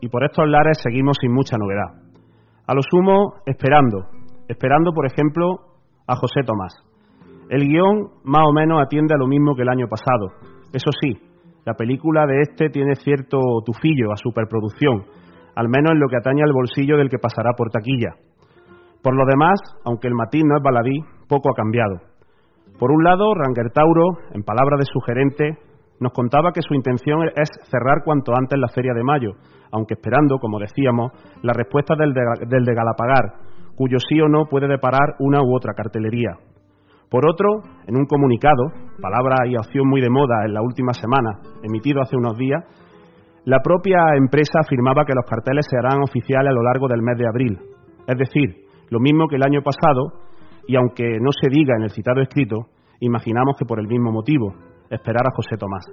y por estos lares seguimos sin mucha novedad. A lo sumo, esperando. Esperando, por ejemplo, a José Tomás. El guion más o menos atiende a lo mismo que el año pasado. Eso sí, la película de este tiene cierto tufillo a superproducción, al menos en lo que atañe al bolsillo del que pasará por taquilla. Por lo demás, aunque el matiz no es baladí, poco ha cambiado. Por un lado, Ranger Tauro, en palabras de su gerente, nos contaba que su intención es cerrar cuanto antes la Feria de Mayo, aunque esperando, como decíamos, la respuesta del de, del de Galapagar, cuyo sí o no puede deparar una u otra cartelería. Por otro, en un comunicado, palabra y opción muy de moda en la última semana, emitido hace unos días, la propia empresa afirmaba que los carteles se harán oficiales a lo largo del mes de abril. Es decir, lo mismo que el año pasado, y aunque no se diga en el citado escrito, imaginamos que por el mismo motivo, esperar a José Tomás.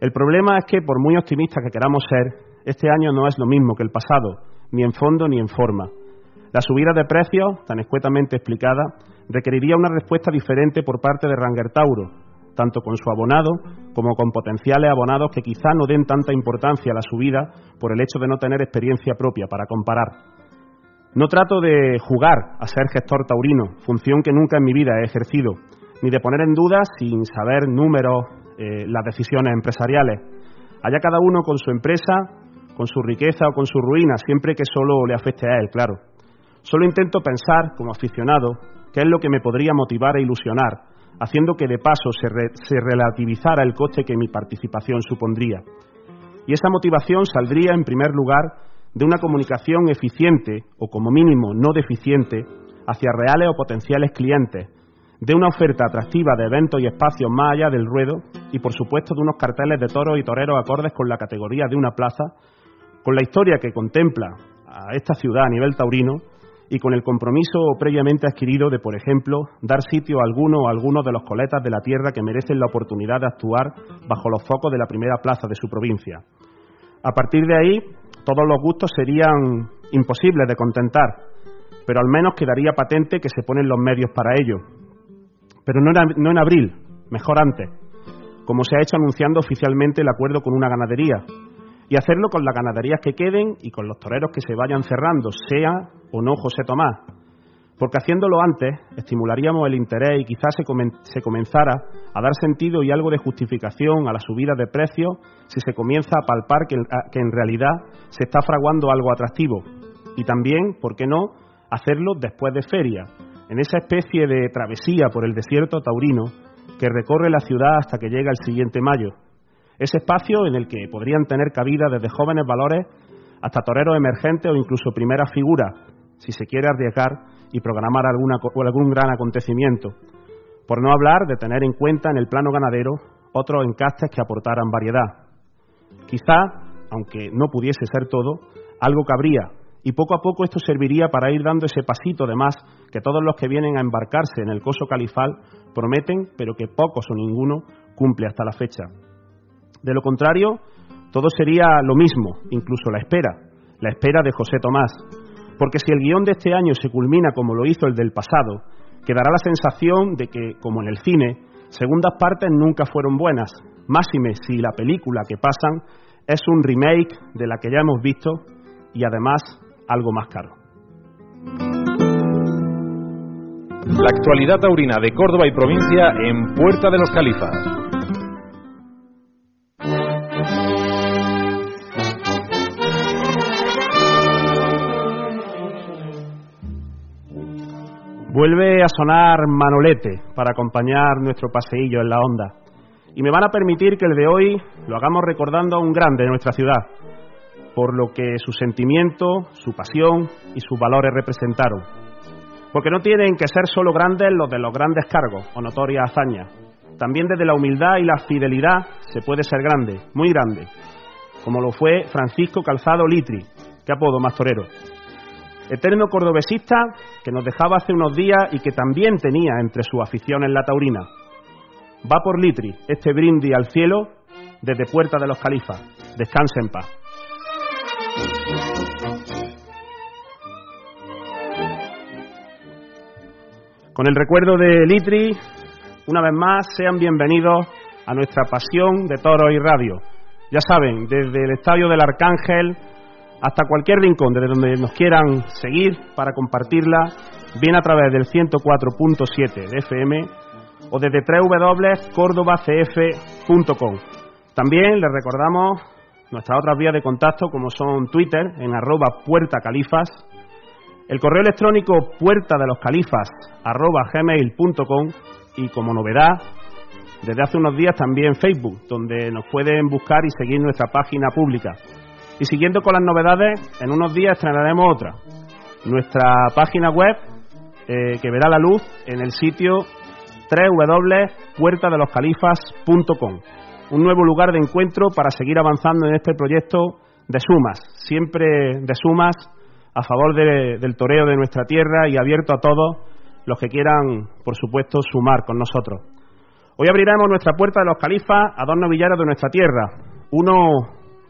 El problema es que, por muy optimistas que queramos ser, este año no es lo mismo que el pasado, ni en fondo ni en forma. La subida de precios, tan escuetamente explicada, requeriría una respuesta diferente por parte de Ranger Tauro, tanto con su abonado como con potenciales abonados que quizá no den tanta importancia a la subida por el hecho de no tener experiencia propia para comparar. No trato de jugar a ser gestor taurino, función que nunca en mi vida he ejercido, ni de poner en duda, sin saber números, eh, las decisiones empresariales. Allá cada uno con su empresa, con su riqueza o con su ruina, siempre que solo le afecte a él, claro. Solo intento pensar, como aficionado, qué es lo que me podría motivar e ilusionar, haciendo que de paso se, re, se relativizara el coste que mi participación supondría. Y esa motivación saldría, en primer lugar, de una comunicación eficiente, o como mínimo no deficiente, hacia reales o potenciales clientes, de una oferta atractiva de eventos y espacios más allá del ruedo y, por supuesto, de unos carteles de toros y toreros acordes con la categoría de una plaza, con la historia que contempla a esta ciudad a nivel taurino y con el compromiso previamente adquirido de, por ejemplo, dar sitio a alguno o algunos de los coletas de la tierra que merecen la oportunidad de actuar bajo los focos de la primera plaza de su provincia. A partir de ahí, todos los gustos serían imposibles de contentar, pero al menos quedaría patente que se ponen los medios para ello, pero no, en abril, mejor antes, como se ha hecho anunciando oficialmente el acuerdo con una ganadería, y hacerlo con las ganaderías que queden y con los toreros que se vayan cerrando, sea o no José Tomás. Porque haciéndolo antes, estimularíamos el interés y quizás se comenzara a dar sentido y algo de justificación a la subida de precios si se comienza a palpar que, que en realidad se está fraguando algo atractivo. Y también, ¿por qué no?, hacerlo después de feria, en esa especie de travesía por el desierto taurino que recorre la ciudad hasta que llega el siguiente mayo. Ese espacio en el que podrían tener cabida desde jóvenes valores hasta toreros emergentes o incluso primeras figuras, si se quiere arriesgar y programar algún gran acontecimiento. Por no hablar de tener en cuenta en el plano ganadero otros encastes que aportaran variedad. Quizá, aunque no pudiese ser todo, algo cabría, y poco a poco esto serviría para ir dando ese pasito de más que todos los que vienen a embarcarse en el coso califal prometen, pero que pocos o ninguno cumple hasta la fecha. De lo contrario, todo sería lo mismo, incluso la espera, la espera de José Tomás, porque si el guion de este año se culmina como lo hizo el del pasado, quedará la sensación de que, como en el cine, segundas partes nunca fueron buenas, máxime si la película que pasan es un remake de la que ya hemos visto y además algo más caro. La actualidad taurina de Córdoba y provincia en Puerta de los Califas. Vuelve a sonar Manolete para acompañar nuestro paseillo en la onda. Y me van a permitir que el de hoy lo hagamos recordando a un grande de nuestra ciudad, por lo que su sentimiento, su pasión y sus valores representaron. Porque no tienen que ser solo grandes los de los grandes cargos o notorias hazañas. También desde la humildad y la fidelidad se puede ser grande, muy grande, como lo fue Francisco Calzado Litri, qué apodo más torero. Eterno cordobesista que nos dejaba hace unos días y que también tenía entre sus aficiones la taurina. Va por Litri, este brindis al cielo desde Puerta de los Califas. Descanse en paz. Con el recuerdo de Litri, una vez más, sean bienvenidos a nuestra pasión de toro y radio. Ya saben, desde el Estadio del Arcángel hasta cualquier rincón, desde donde nos quieran seguir para compartirla, bien a través del 104.7 de FM o desde www.cordobacf.com. También les recordamos nuestras otras vías de contacto como son Twitter en arroba puerta califas, el correo electrónico puerta de los califas gmail.com y como novedad desde hace unos días también Facebook, donde nos pueden buscar y seguir nuestra página pública. Y siguiendo con las novedades, en unos días estrenaremos otra. Nuestra página web, eh, que verá la luz en el sitio www.puertadeloscalifas.com. Un nuevo lugar de encuentro para seguir avanzando en este proyecto de sumas, siempre de sumas a favor del toreo de nuestra tierra y abierto a todos los que quieran, por supuesto, sumar con nosotros. Hoy abriremos nuestra puerta de los califas a dos novillaros de nuestra tierra, uno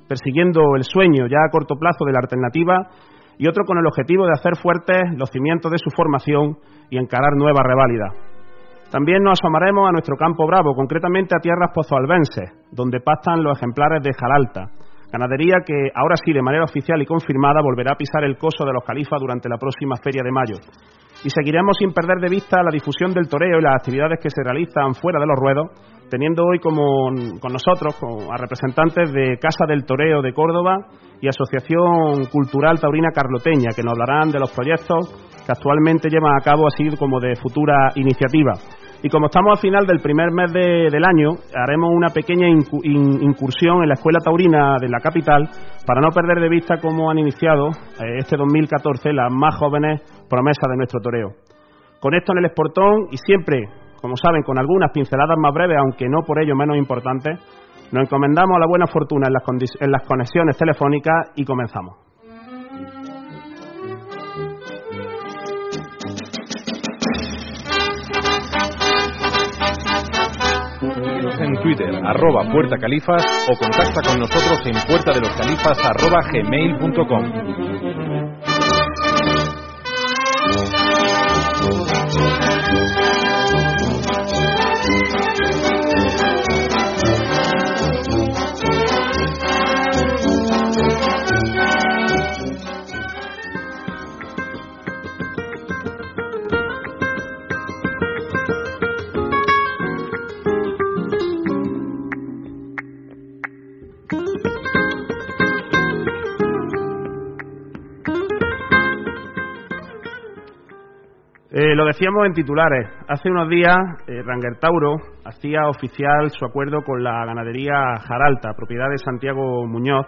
persiguiendo el sueño ya a corto plazo de la alternativa y otro con el objetivo de hacer fuertes los cimientos de su formación y encarar nuevas reválidas. También nos asomaremos a nuestro campo bravo, concretamente a tierras pozoalbenses, donde pastan los ejemplares de Jalalta, ganadería que ahora sí de manera oficial y confirmada volverá a pisar el coso de los califas durante la próxima feria de mayo y seguiremos sin perder de vista la difusión del toreo y las actividades que se realizan fuera de los ruedos, teniendo hoy como con nosotros a representantes de Casa del Toreo de Córdoba y Asociación Cultural Taurina Carloteña, que nos hablarán de los proyectos que actualmente llevan a cabo así como de futura iniciativa. Y como estamos al final del primer mes del año, haremos una pequeña incursión en la Escuela Taurina de la capital para no perder de vista cómo han iniciado eh, este 2014 las más jóvenes promesas de nuestro toreo. Con esto en el esportón y siempre, como saben, con algunas pinceladas más breves, aunque no por ello menos importantes, nos encomendamos a la buena fortuna en las, en las conexiones telefónicas y comenzamos. En Twitter, arroba Puerta Califas, o contacta con nosotros en puerta de los califas arroba gmail.com. Eh, lo decíamos en titulares. Hace unos días, eh, Ranger Tauro hacía oficial su acuerdo con la ganadería Jaralta, propiedad de Santiago Muñoz,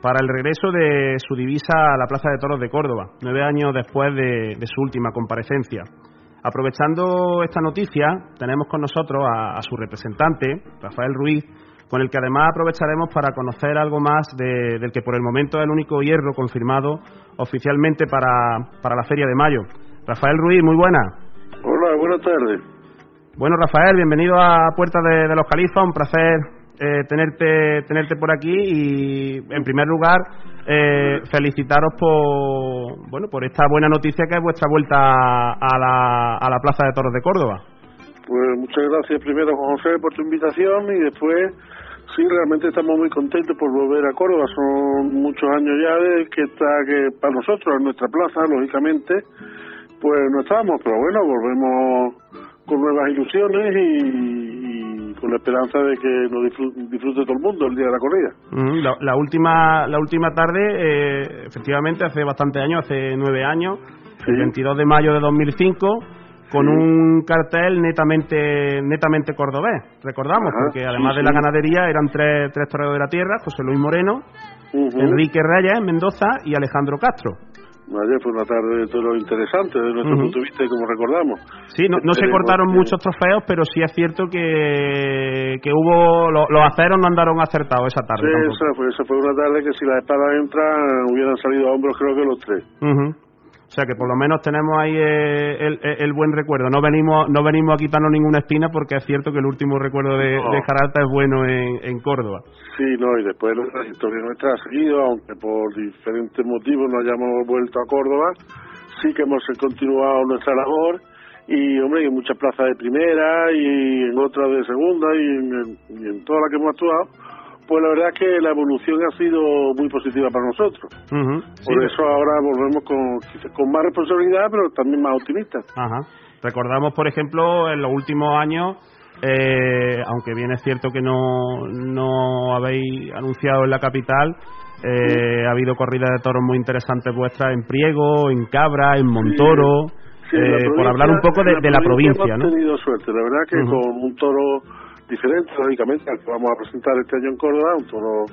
para el regreso de su divisa a la Plaza de Toros de Córdoba, nueve años después de, su última comparecencia. Aprovechando esta noticia, tenemos con nosotros a, su representante, Rafael Ruiz, con el que además aprovecharemos para conocer algo más del que por el momento es el único hierro confirmado oficialmente para, para la Feria de Mayo. Rafael Ruiz, muy buena. Hola, buenas tardes. Bueno, Rafael, bienvenido a Puerta de, los Califas, un placer eh, tenerte tenerte por aquí y en primer lugar eh, felicitaros por bueno por esta buena noticia que es vuestra vuelta a la, a la Plaza de Toros de Córdoba. Pues muchas gracias primero Juan José por tu invitación y después sí realmente estamos muy contentos por volver a Córdoba son muchos años ya de que está que para nosotros en nuestra plaza lógicamente pues no estábamos, pero bueno, volvemos con nuevas ilusiones y, con la esperanza de que nos disfrute, todo el mundo el día de la corrida. la, última la última tarde, eh, efectivamente, hace bastante años, hace nueve años, el 22 de mayo de 2005, con un cartel netamente netamente cordobés, recordamos, porque además de la ganadería eran tres, tres toreros de la tierra, José Luis Moreno, Enrique Reyes Mendoza y Alejandro Castro. Ayer fue una tarde de todo interesante desde nuestro punto de vista y como recordamos. Sí, no, se cortaron muchos trofeos, pero sí es cierto que, que hubo los, aceros no andaron acertados esa tarde. Sí, esa fue, esa fue, una tarde que si las espadas entran hubieran salido a hombros creo que los tres. Sea que por lo menos tenemos ahí eh, el, buen recuerdo. No venimos no venimos a quitarnos ninguna espina porque es cierto que el último recuerdo de, Jaralta es bueno en, Córdoba. Sí, no, y después la historia nuestra ha seguido, aunque por diferentes motivos no hayamos vuelto a Córdoba, sí que hemos continuado nuestra labor y, hombre, en muchas plazas de primera y en otras de segunda y en, y en todas las que hemos actuado pues la verdad es que la evolución ha sido muy positiva para nosotros. Por eso ahora volvemos con, con más responsabilidad, pero también más optimistas. Recordamos, por ejemplo, en los últimos años, eh, aunque bien es cierto que no, no habéis anunciado en la capital, eh, ha habido corridas de toros muy interesantes vuestras en Priego, en Cabra, en Montoro. Eh, por hablar un poco de la, provincia, hemos tenido suerte, la verdad que con un toro diferente, lógicamente, al que vamos a presentar este año en Córdoba, un toro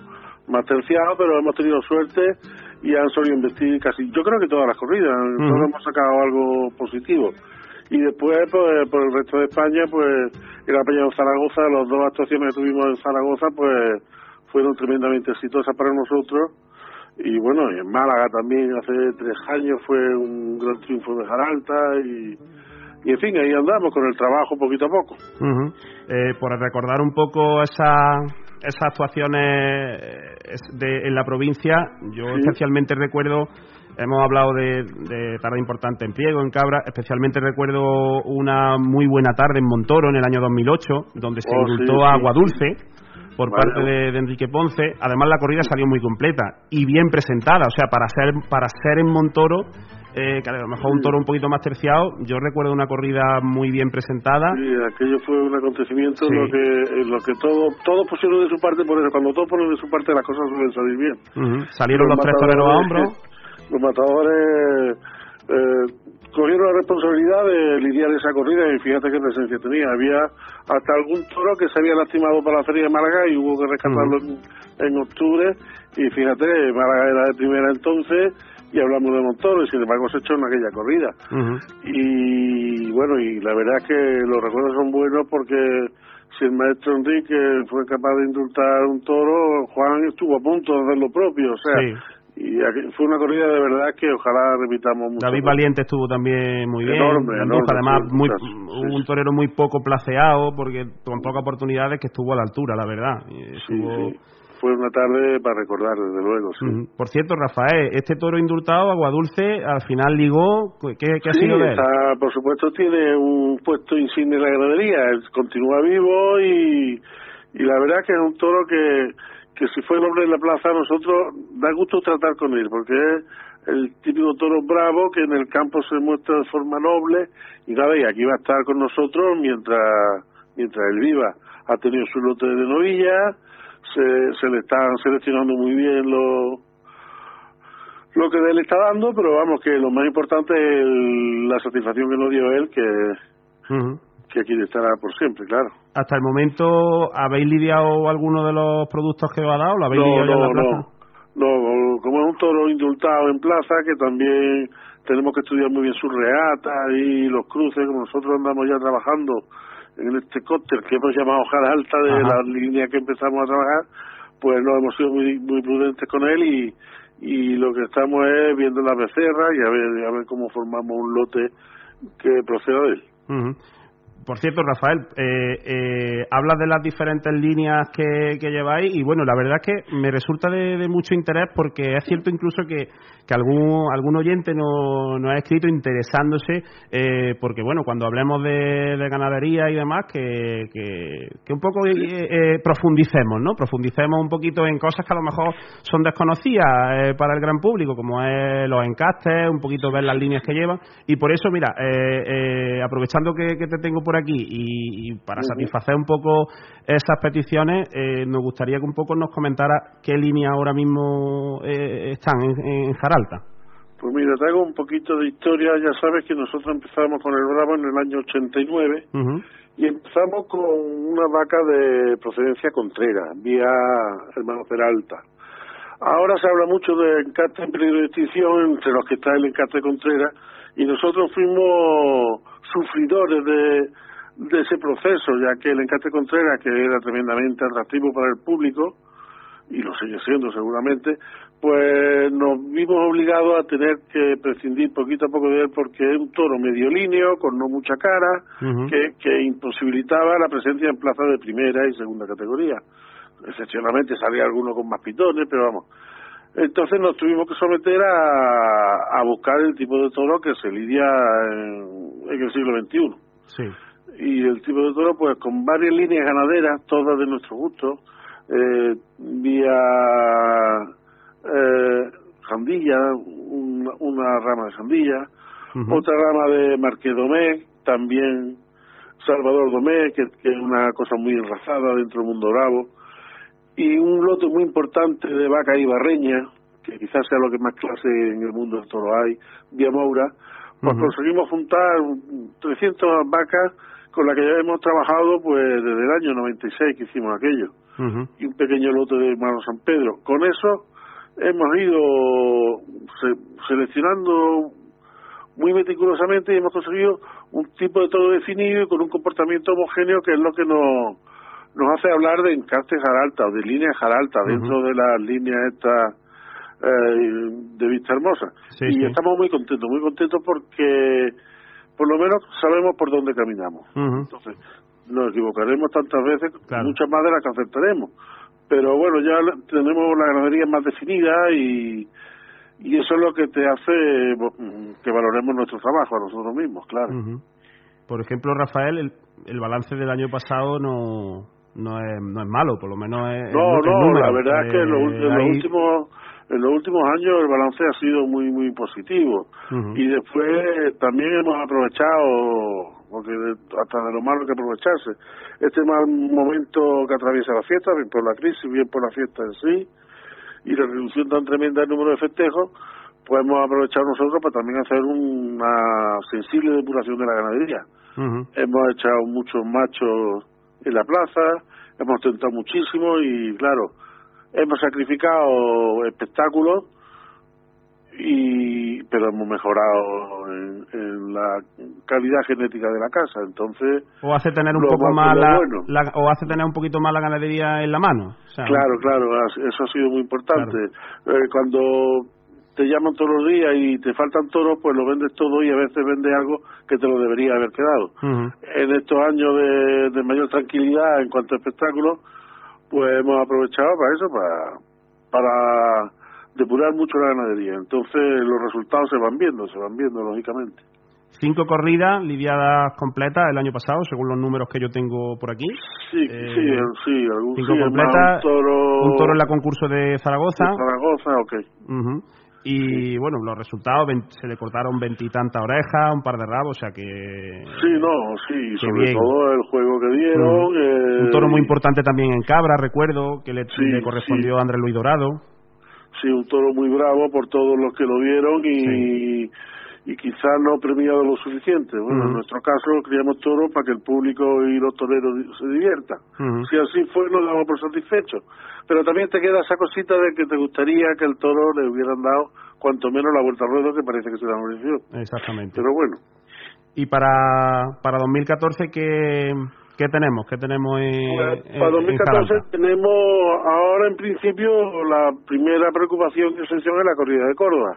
más terciado, pero hemos tenido suerte y han solido investir casi, yo creo que todas las corridas, todos hemos sacado algo positivo. Y después, pues, por el resto de España, pues, el apañado Zaragoza, las dos actuaciones que tuvimos en Zaragoza, pues, fueron tremendamente exitosas para nosotros. Y bueno, y en Málaga también hace tres años fue un gran triunfo de Jaralta y y en fin, ahí andamos con el trabajo poquito a poco. eh, por recordar un poco esa, esas actuaciones de, en la provincia, yo especialmente recuerdo, hemos hablado de, de, tarde importante en Priego, en Cabra, especialmente recuerdo una muy buena tarde en Montoro en el año 2008, donde se oh, Agua Dulce por parte de, Enrique Ponce. Además, la corrida salió muy completa y bien presentada. O sea, para ser, para ser en Montoro, eh, que a lo mejor un toro un poquito más terciado, yo recuerdo una corrida muy bien presentada. Sí, aquello fue un acontecimiento en lo que, lo que todo, todos pusieron de su parte, por eso cuando todos ponen de su parte las cosas suelen salir bien. Salieron los, tres toreros a hombro. Los matadores eh, cogieron la responsabilidad de lidiar esa corrida y fíjate qué presencia tenía. Había hasta algún toro que se había lastimado para la feria de Málaga y hubo que rescatarlo en, octubre. Y fíjate, Málaga era de primera entonces y hablamos de Montoro y sin embargo se echó en aquella corrida. Y bueno, y la verdad es que los recuerdos son buenos porque si el maestro Enrique fue capaz de indultar un toro, Juan estuvo a punto de hacer lo propio. O sea, y fue una corrida de verdad que ojalá repitamos mucho. David Valiente estuvo también muy bien, además muy, un torero muy poco placeado porque con pocas oportunidades que estuvo a la altura, la verdad. Fue una tarde para recordar, desde luego. Por cierto, Rafael, este toro indultado, Aguadulce, al final ligó, ¿qué, ha sido de él? por supuesto tiene un puesto insigne en la ganadería, continúa vivo y, y la verdad que es un toro que que si fue el hombre en la plaza, a nosotros da gusto tratar con él, porque es el típico toro bravo que en el campo se muestra de forma noble y nada, y aquí va a estar con nosotros mientras mientras él viva. Ha tenido su lote de novilla, se, se le están seleccionando muy bien lo, lo que él está dando, pero vamos, que lo más importante es la satisfacción que nos dio él, que, que aquí estará por siempre, claro. Hasta el momento, ¿habéis lidiado alguno de los productos que os ha dado? ¿Lo habéis lidiado en la plaza? No, no, como es un toro indultado en plaza, que también tenemos que estudiar muy bien sus reatas y los cruces, como nosotros andamos ya trabajando en este cóctel que hemos llamado hoja alta de la línea que empezamos a trabajar, pues no hemos sido muy, muy prudentes con él y, y lo que estamos es viendo la becerra y a ver, a ver cómo formamos un lote que proceda de él. Por cierto, Rafael, eh, eh, hablas de las diferentes líneas que, lleváis y bueno, la verdad es que me resulta de, mucho interés porque es cierto incluso que, que algún, algún oyente nos, ha escrito interesándose eh, porque bueno, cuando hablemos de, ganadería y demás, que, que, un poco eh, profundicemos, ¿no? Profundicemos un poquito en cosas que a lo mejor son desconocidas para el gran público, como es los encastes, un poquito ver las líneas que llevan y por eso, mira, aprovechando que, que te tengo por aquí y, para satisfacer un poco esas peticiones, eh, nos gustaría que un poco nos comentara qué línea ahora mismo eh, están en, Jaralta. Pues mira, te hago un poquito de historia. Ya sabes que nosotros empezamos con el Bravo en el año 89 y empezamos con una vaca de procedencia contrera, vía Hermano Peralta. Ahora se habla mucho de encarte en peligro de extinción, entre los que está el encarte Contreras, y nosotros fuimos sufridores de, de ese proceso, ya que el encarte Contreras, que era tremendamente atractivo para el público, y lo sigue siendo seguramente, pues nos vimos obligados a tener que prescindir poquito a poco de él porque es un toro medio líneo, con no mucha cara, que, que imposibilitaba la presencia en plazas de primera y segunda categoría. Excepcionalmente salía alguno con más pitones, pero vamos. Entonces nos tuvimos que someter a, a buscar el tipo de toro que se lidia en, en el siglo XXI. Sí. Y el tipo de toro, pues con varias líneas ganaderas, todas de nuestro gusto, eh, vía eh, Jandilla, una, una rama de Jandilla, otra rama de Marqués Domé, también Salvador Domé, que, que, es una cosa muy enrazada dentro del mundo bravo, y un lote muy importante de vaca ibarreña, que quizás sea lo que más clase en el mundo del toro hay, vía Moura, pues conseguimos juntar 300 vacas con las que ya hemos trabajado pues desde el año 96 que hicimos aquello. Y un pequeño lote de Hermano San Pedro. Con eso hemos ido seleccionando muy meticulosamente y hemos conseguido un tipo de todo definido y con un comportamiento homogéneo que es lo que nos, nos hace hablar de encastes jaralta o de líneas jaralta dentro de las líneas estas eh, de vista hermosa. y estamos muy contentos, muy contentos porque por lo menos sabemos por dónde caminamos. Entonces, nos equivocaremos tantas veces, muchas más de las que aceptaremos pero bueno, ya tenemos la ganadería más definida y, y eso es lo que te hace que valoremos nuestro trabajo a nosotros mismos, claro. Por ejemplo, Rafael, el, el balance del año pasado no, no, es, no es malo, por lo menos es. No, no, la verdad es que en los, eh, últimos en los últimos años el balance ha sido muy muy positivo y después también hemos aprovechado porque hasta de lo malo que aprovecharse. Este mal momento que atraviesa la fiesta, bien por la crisis, bien por la fiesta en sí, y la reducción tan tremenda del número de festejos, pues hemos aprovechado nosotros para también hacer una sensible depuración de la ganadería. Hemos echado muchos machos en la plaza, hemos tentado muchísimo y claro, hemos sacrificado espectáculos y pero hemos mejorado en, la calidad genética de la casa entonces o hace tener un poco más la, o hace tener un poquito más la ganadería en la mano claro claro eso ha sido muy importante. Eh, cuando te llaman todos los días y te faltan toros pues lo vendes todo y a veces vendes algo que te lo debería haber quedado. En estos años de, de mayor tranquilidad en cuanto a espectáculos pues hemos aprovechado para eso para para depurar mucho la ganadería. Entonces los resultados se van viendo, se van viendo lógicamente. Cinco corridas lidiadas completas el año pasado, según los números que yo tengo por aquí. Sí, eh, sí, sí, algún, cinco completas. Un toro, un toro en la concurso de Zaragoza. De Zaragoza, ok. Y bueno, los resultados, se le cortaron veintitantas orejas, un par de rabos, o sea que... Sí, no, sí, sobre todo el juego que dieron. Eh, un toro muy importante también en Cabra, recuerdo, que le, correspondió a Andrés Luis Dorado. Sí, un toro muy bravo por todos los que lo vieron y, y quizás no premiado lo suficiente. Bueno, en nuestro caso criamos toros para que el público y los toreros se diviertan. Si así fue, nos damos por satisfechos. Pero también te queda esa cosita de que te gustaría que el toro le hubieran dado cuanto menos la vuelta al ruedo que parece que se la mereció. Exactamente. Pero bueno. ¿Y para, para 2014 qué, ¿Qué tenemos? ¿Qué tenemos en, pues, Para 2014 tenemos ahora en principio la primera preocupación y exención es la corrida de Córdoba,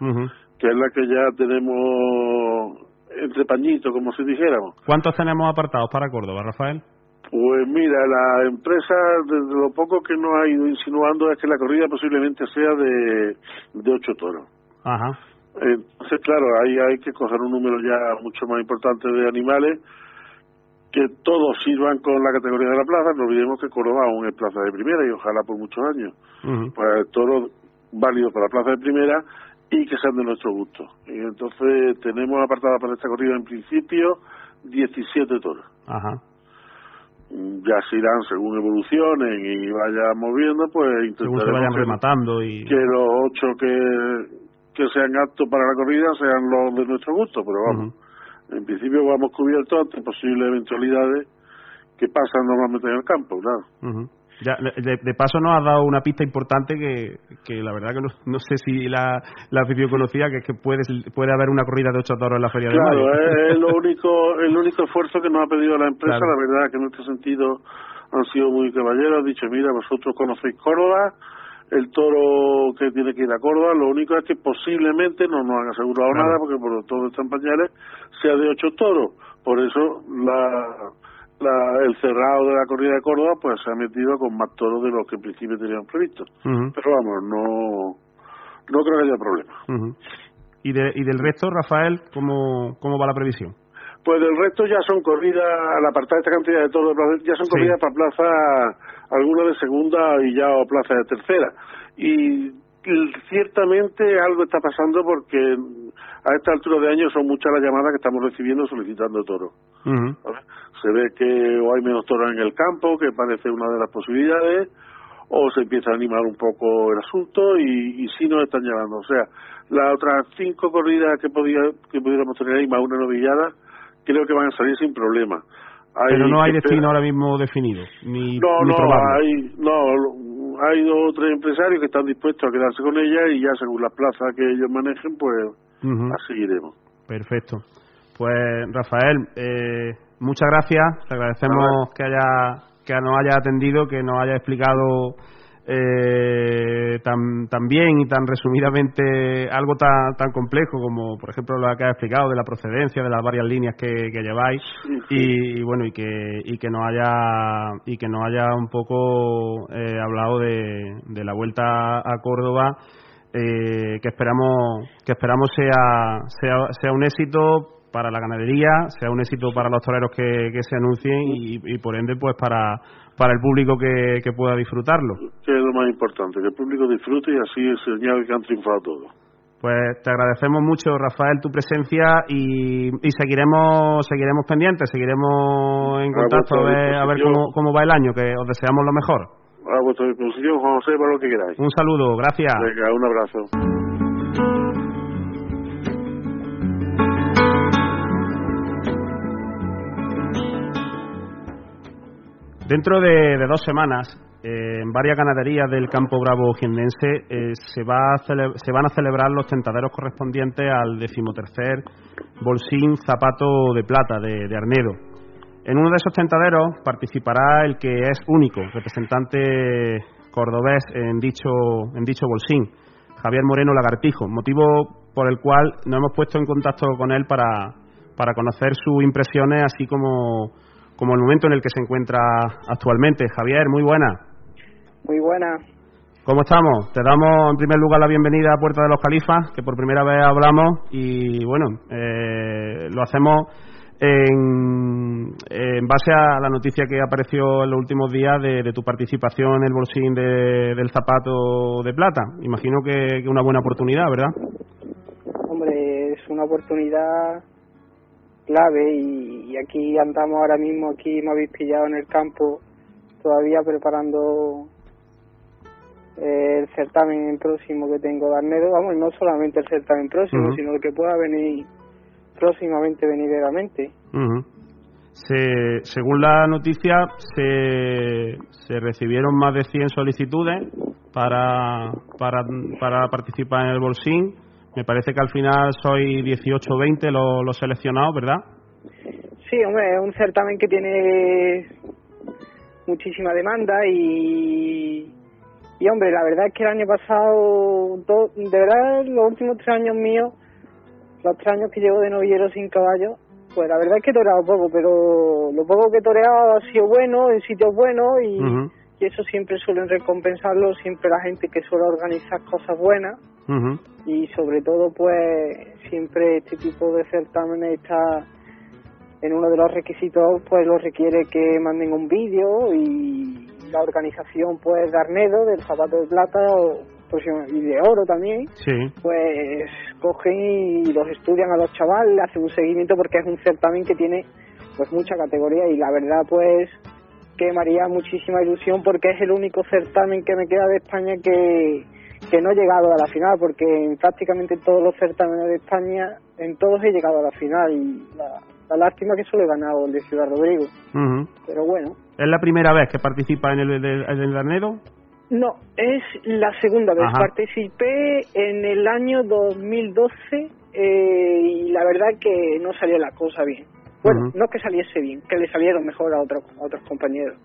que es la que ya tenemos entre pañitos, como si dijéramos. ¿Cuántos tenemos apartados para Córdoba, Rafael? Pues mira, la empresa, desde lo poco que nos ha ido insinuando es que la corrida posiblemente sea de, de ocho toros. Ajá. Entonces, claro, ahí hay que coger un número ya mucho más importante de animales que todos sirvan con la categoría de la plaza, no olvidemos que Córdoba aún es plaza de primera y ojalá por muchos años. Pues todos válidos para la plaza de primera y que sean de nuestro gusto. Y entonces tenemos apartada para esta corrida en principio 17 toros. Ajá. Ya se irán según evolucionen y vayan moviendo, pues intentaremos se vayan rematando y... que los ocho que, que sean aptos para la corrida sean los de nuestro gusto, pero vamos. En principio vamos cubiertos ante posibles eventualidades que pasan normalmente en el campo, claro. Ya, de, paso nos has dado una pista importante que, que la verdad que no, sé si la, la afición conocía, que es que puede, puede haber una corrida de ocho toros en la Feria de Mayo. Claro, es, lo único, el único esfuerzo que nos ha pedido la empresa, la verdad que en este sentido han sido muy caballeros, han dicho, mira, vosotros conocéis Córdoba, el toro que tiene que ir a Córdoba, lo único es que posiblemente, no nos han asegurado nada, porque por todos están pañales, sea de ocho toros. Por eso la la, el cerrado de la corrida de Córdoba pues se ha metido con más toros de los que en principio tenían previsto. Pero vamos, no, no creo que haya problema. ¿Y, de, ¿Y del resto, Rafael, cómo, cómo va la previsión? Pues del resto ya son corridas, al apartar esta cantidad de toros, ya son corridas para plaza, algunas de segunda y ya o plaza de tercera. Y ciertamente algo está pasando porque a esta altura de año son muchas las llamadas que estamos recibiendo solicitando toros. Se ve que o hay menos toros en el campo, que parece una de las posibilidades, o se empieza a animar un poco el asunto y, y sí nos están llamando. O sea, las otras cinco corridas que, podía, que pudiéramos tener ahí, más una novillada, creo que van a salir sin problema. Pero no hay destino ahora mismo definido, ni, no, no, Hay, no, hay dos o tres empresarios que están dispuestos a quedarse con ella y ya según la plaza que ellos manejen, pues así iremos. Perfecto. Pues Rafael, eh, muchas gracias. Te agradecemos que haya que nos haya atendido, que nos haya explicado eh, tan, tan bien y tan resumidamente algo tan, tan complejo como, por ejemplo, lo que ha explicado de la procedencia de las varias líneas que, que lleváis Y, bueno y que y que nos haya y que nos haya un poco eh, hablado de, de la vuelta a Córdoba eh, que esperamos que esperamos sea, sea sea un éxito para la ganadería, sea un éxito para los toreros que, que se anuncien y, por ende pues para, para el público que, que pueda disfrutarlo. Que es lo más importante, que el público disfrute y así es señal que han triunfado todos. Pues te agradecemos mucho, Rafael, tu presencia y, y seguiremos seguiremos pendientes, seguiremos en contacto a ver, a ver cómo, cómo va el año, que os deseamos lo mejor. A vuestra disposición, José, para lo que queráis. Un saludo, gracias. Venga, un abrazo. Dentro de, dos semanas, eh, en varias ganaderías del campo bravo jiennense eh, se, va se van a celebrar los tentaderos correspondientes al decimotercer bolsín zapato de plata de, Arnedo. En uno de esos tentaderos participará el que es único representante cordobés en dicho, en dicho bolsín, Javier Moreno Lagartijo, motivo por el cual nos hemos puesto en contacto con él para, para conocer sus impresiones, así como como el momento en el que se encuentra actualmente. Javier, muy buena. Muy buena. ¿Cómo estamos? Te damos en primer lugar la bienvenida a Puerta de los Califas, que por primera vez hablamos y bueno, eh, lo hacemos en, en, base a la noticia que apareció en los últimos días de, tu participación en el bolsín del zapato de plata. Imagino que, que una buena oportunidad, ¿verdad? Hombre, es una oportunidad clave y, aquí andamos ahora mismo, aquí me habéis pillado en el campo todavía preparando eh, el certamen próximo que tengo de Arnedo, vamos, no solamente el certamen próximo, sino el que pueda venir próximamente venideramente. se, según la noticia, se, se recibieron más de 100 solicitudes para, para, para participar en el Bolsín me parece que al final soy 18 o 20 los lo seleccionados, ¿verdad? Sí, hombre, es un certamen que tiene muchísima demanda y, y hombre, la verdad es que el año pasado, de verdad, los últimos tres años míos, los tres años que llevo de novillero sin caballo, pues la verdad es que he toreado poco, pero lo poco que he toreado ha sido bueno, en sitios buenos y, y eso siempre suelen recompensarlo, siempre la gente que suele organizar cosas buenas y sobre todo pues siempre este tipo de certámenes está en uno de los requisitos pues lo requiere que manden un vídeo y la organización pues de Arnedo del zapato de plata o y de oro también pues cogen y los estudian a los chavales hacen un seguimiento porque es un certamen que tiene pues mucha categoría. Y la verdad pues que me haría muchísima ilusión porque es el único certamen que me queda de España que que no he llegado a la final, porque en prácticamente todos los certámenes de España, en todos he llegado a la final. Y la, lástima que solo he ganado el de Ciudad Rodrigo. Pero bueno, ¿Es la primera vez que participa en el, en el Arnedo? No, es la segunda vez. Ajá. Participé en el año 2012 eh, y la verdad que no salió la cosa bien. Bueno, no que saliese bien, que le salieron mejor a otros a otros compañeros.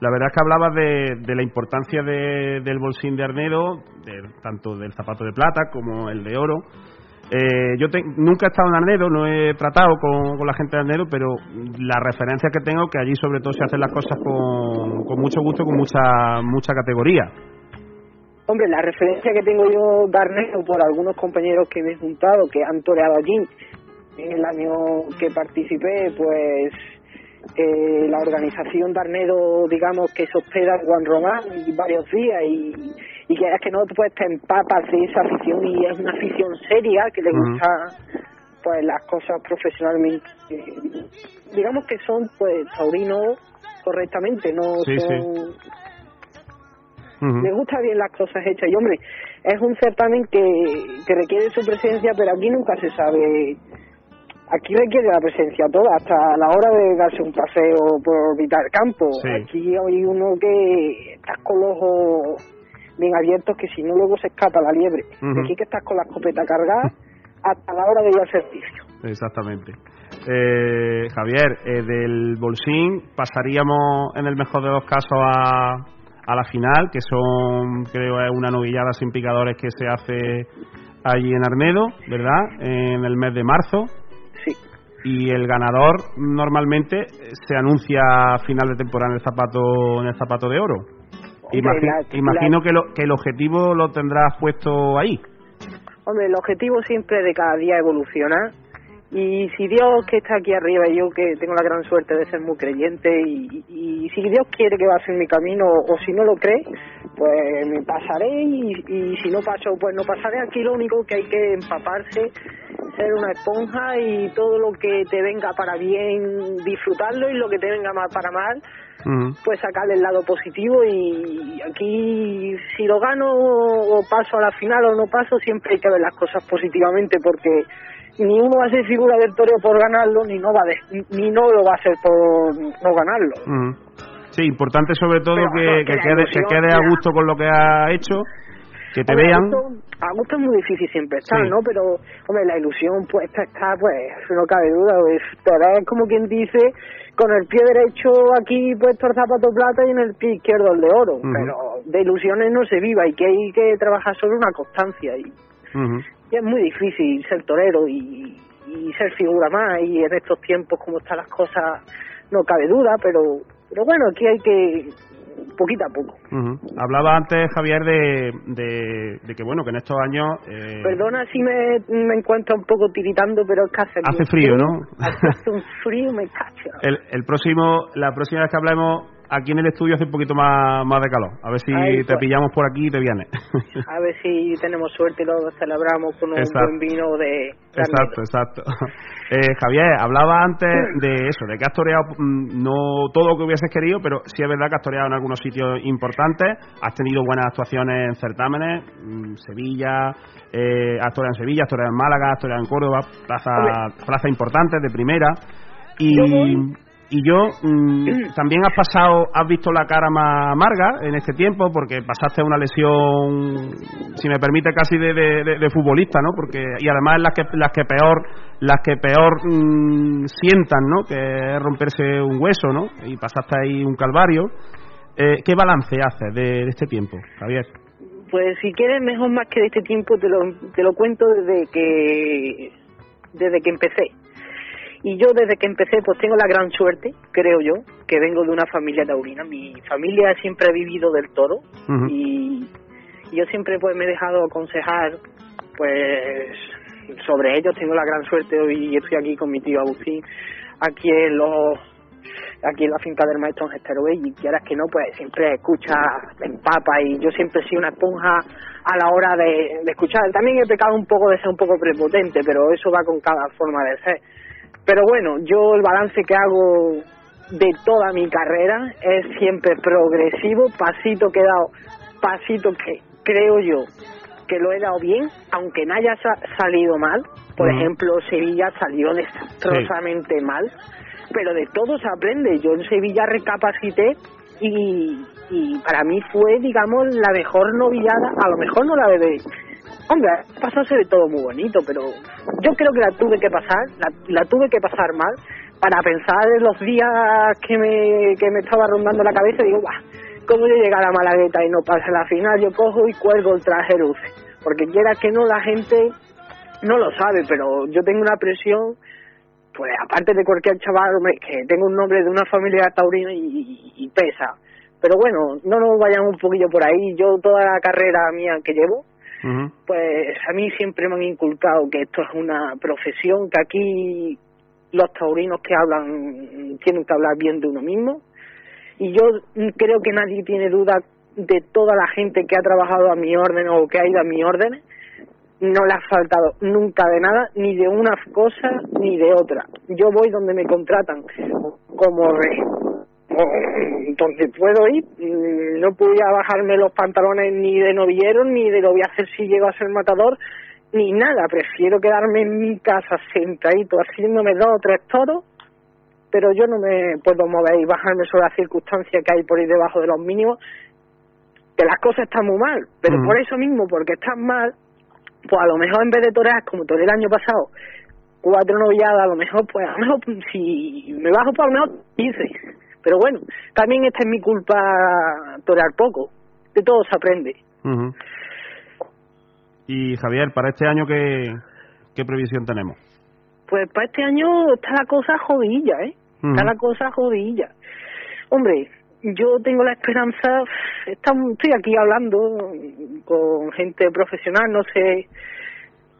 La verdad es que hablabas de, de la importancia de- del bolsín de Arnedo, de- tanto del zapato de plata como el de oro. Eh, yo te- nunca he estado en Arnedo, no he tratado con, la gente de Arnedo, pero la referencia que tengo que allí sobre todo se hacen las cosas con, con mucho gusto, con mucha mucha categoría. Hombre, la referencia que tengo yo de Arnedo por algunos compañeros que me he juntado que han toreado allí en el año que participé, pues eh, la organización de Arnedo, digamos, que se hospeda en Juan Román y varios días y, y que es que no pues te empapas de esa afición y es una afición seria que le Ujú. gusta pues las cosas profesionalmente. eh, digamos que son pues taurinos correctamente, no Sí, sí. son Ujú. me gusta bien las cosas hechas y hombre es un certamen que, que requiere su presencia pero aquí nunca se sabe aquí requiere la presencia toda hasta a la hora de darse un paseo por mitad del campo Sí. aquí hay uno que estás con los ojos bien abiertos que si no luego se escapa la liebre Ujú. aquí que estás con la escopeta cargada hasta la hora de ir al servicio Exactamente. Eh, Javier, eh, del Bolsín pasaríamos en el mejor de los casos a, a la final, que son, creo, es una novillada sin picadores que se hace allí en Arnedo, ¿verdad? En el mes de marzo. Y el ganador normalmente eh, se anuncia a final de temporada en el zapato, en el zapato de oro. Hombre, Imagi- la- imagino la- que, lo, que el objetivo lo tendrás puesto ahí. Hombre, el objetivo siempre de cada día evolucionar. Y si Dios que está aquí arriba, y yo que tengo la gran suerte de ser muy creyente, y, y si Dios quiere que va a ser mi camino, o si no lo cree, pues me pasaré, y, y si no paso, pues no pasaré. Aquí lo único que hay que empaparse, ser una esponja, y todo lo que te venga para bien, disfrutarlo, y lo que te venga mal para mal, pues sacarle el lado positivo y aquí si lo gano o paso a la final o no paso siempre hay que ver las cosas positivamente porque ni uno va a ser figura del toreo por ganarlo ni no va a de- ni no lo va a hacer por no ganarlo. Sí, importante sobre todo Pero, que, no, que quede, que quede a gusto con lo que ha hecho, que te Hombre, vean. A gusto, a gusto es muy difícil siempre estar, Sí. ¿no? Pero, hombre, la ilusión puesta está, pues, no cabe duda. Pues, te como quien dice, con el pie derecho aquí puesto el zapato plata y en el pie izquierdo el de oro. Pero de ilusiones no se viva y que hay que trabajar sobre una constancia. Y, y es muy difícil ser torero y, y ser figura más. Y en estos tiempos, como están las cosas, no cabe duda. Pero, pero bueno, aquí hay que, poquito a poco. Hablaba antes, Javier, de, de, de que bueno, que en estos años eh, Perdona si me, me encuentro un poco tiritando, pero es que hace, Hace frío, ¿no? Hace un frío, me cacho. el, el próximo, la próxima vez que hablemos aquí en el estudio hace un poquito más, más de calor. A ver si Ahí, te pues. pillamos por aquí y te vienes. A ver si tenemos suerte y lo celebramos con un Exacto. buen vino de Exacto, exacto. Eh, Javier, hablaba antes de eso, de que has toreado mm, no todo lo que hubieses querido, pero sí es verdad que has toreado en algunos sitios importantes, has tenido buenas actuaciones en certámenes, mm, Sevilla, eh, has toreado en Sevilla, has toreado en Málaga, has toreado en Córdoba, plazas plaza importantes de primera. Y, y yo mm, también has pasado, has visto la cara más amarga en este tiempo porque pasaste una lesión, si me permite, casi de, de- de- de futbolista, ¿no? Porque y además las que las que peor las que peor mm, sientan, ¿no? Que es romperse un hueso, ¿no? Y pasaste ahí un calvario. Eh, ¿Qué balance haces de, de este tiempo, Javier? Pues si quieres mejor más que de este tiempo te lo, te lo cuento desde que desde que empecé. Y yo desde que empecé pues tengo la gran suerte, creo yo, que vengo de una familia taurina. Mi familia siempre ha vivido del toro y yo siempre pues me he dejado aconsejar pues sobre ellos. Tengo la gran suerte hoy y estoy aquí con mi tío Agustín, aquí en los aquí en la finca del maestro Gestero y quieras que no, pues siempre escucha, empapa y yo siempre he sido una esponja a la hora de, de escuchar. También he pecado un poco de ser un poco prepotente, pero eso va con cada forma de ser. Pero bueno, yo el balance que hago de toda mi carrera es siempre progresivo, pasito que he dado, pasito que creo yo que lo he dado bien, aunque no haya sa- salido mal. Por ejemplo, Sevilla salió desastrosamente mal. pero de todo se aprende. Yo en Sevilla recapacité y, y para mí fue, digamos, la mejor novillada, a lo mejor no la de... Hombre, pasarse de todo muy bonito, pero yo creo que la tuve que pasar, la, la tuve que pasar mal para pensar en los días que me, que me estaba rondando la cabeza digo, Buah, ¿cómo yo llegar a Malagueta y no pasa la final? Yo cojo y cuelgo el traje luce, porque quiera que no, la gente no lo sabe, pero yo tengo una presión, pues aparte de cualquier chaval, que tengo un nombre de una familia taurina y, pesa. Pero bueno, no nos vayamos un poquillo por ahí. Yo toda la carrera mía que llevo, pues a mí siempre me han inculcado que esto es una profesión, que aquí los taurinos que hablan tienen que hablar bien de uno mismo. Y yo creo que nadie tiene duda de toda la gente que ha trabajado a mi orden o que ha ido a mi orden, no le ha faltado nunca de nada, ni de una cosa ni de otra. Yo voy donde me contratan como rey. Donde puedo ir, mm, no podía bajarme los pantalones ni de novillero, ni de lo voy a hacer si llego a ser matador, ni nada. Prefiero quedarme en mi casa sentadito haciéndome dos o tres toros, pero yo no me puedo mover y bajarme sobre las circunstancias que hay por ahí debajo de los mínimos, que las cosas están muy mal, pero por eso mismo, porque están mal, pues a lo mejor en vez de torear como toré el año pasado, cuatro novilladas, a lo mejor, pues a lo mejor si me bajo por lo menos 15. Pero bueno, también esta es mi culpa torear poco. De todo se aprende. Y Javier, para este año, ¿qué, qué previsión tenemos? Pues para este año está la cosa jodilla, ¿eh? Está la cosa jodilla. Hombre, yo tengo la esperanza, estoy aquí hablando con gente profesional, no sé,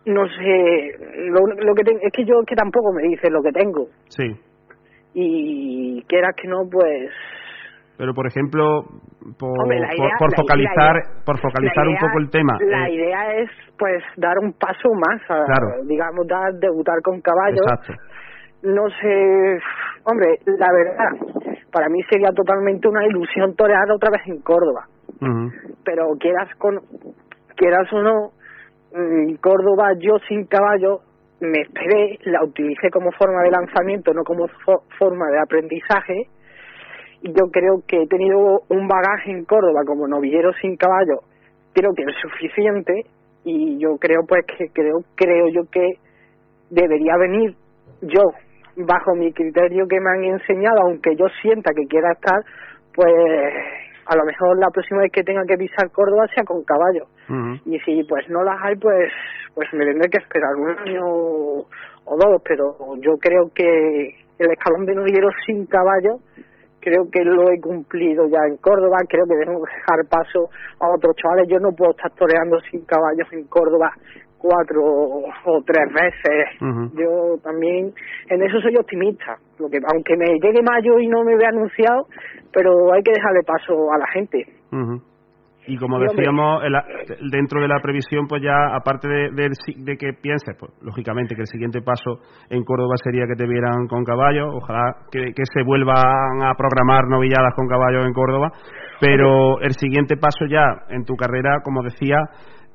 no sé, lo, lo que es que yo que tampoco me dice lo que tengo. Sí. Y quieras que no, pues pero por ejemplo por, por, focalizar por focalizar un poco el tema la eh, idea es pues dar un paso más a, digamos dar debutar con caballos. Exacto. no sé hombre la verdad para mí sería totalmente una ilusión torear otra vez en Córdoba. Pero quieras con quieras o no en Córdoba yo sin caballo me esperé la utilicé como forma de lanzamiento no como forma de aprendizaje. Yo creo que he tenido un bagaje en Córdoba como novillero sin caballo, creo que es suficiente. Y yo creo pues que creo creo yo que debería venir yo bajo mi criterio que me han enseñado, aunque yo sienta que quiera estar, pues a lo mejor la próxima vez que tenga que pisar Córdoba sea con caballo. Y si pues no las hay, pues pues me tendré que esperar un año o dos, pero yo creo que el escalón de novillero sin caballo creo que lo he cumplido ya en Córdoba, creo que debemos dejar paso a otros chavales. Yo no puedo estar toreando sin caballos en Córdoba cuatro o tres veces. Yo también en eso soy optimista, lo que aunque me llegue mayo y no me vea anunciado, pero hay que dejarle paso a la gente. Y como decíamos, dentro de la previsión, pues ya, aparte de, de, que pienses, pues lógicamente que el siguiente paso en Córdoba sería que te vieran con caballos, ojalá que, se vuelvan a programar novilladas con caballos en Córdoba, pero el siguiente paso ya en tu carrera, como decía,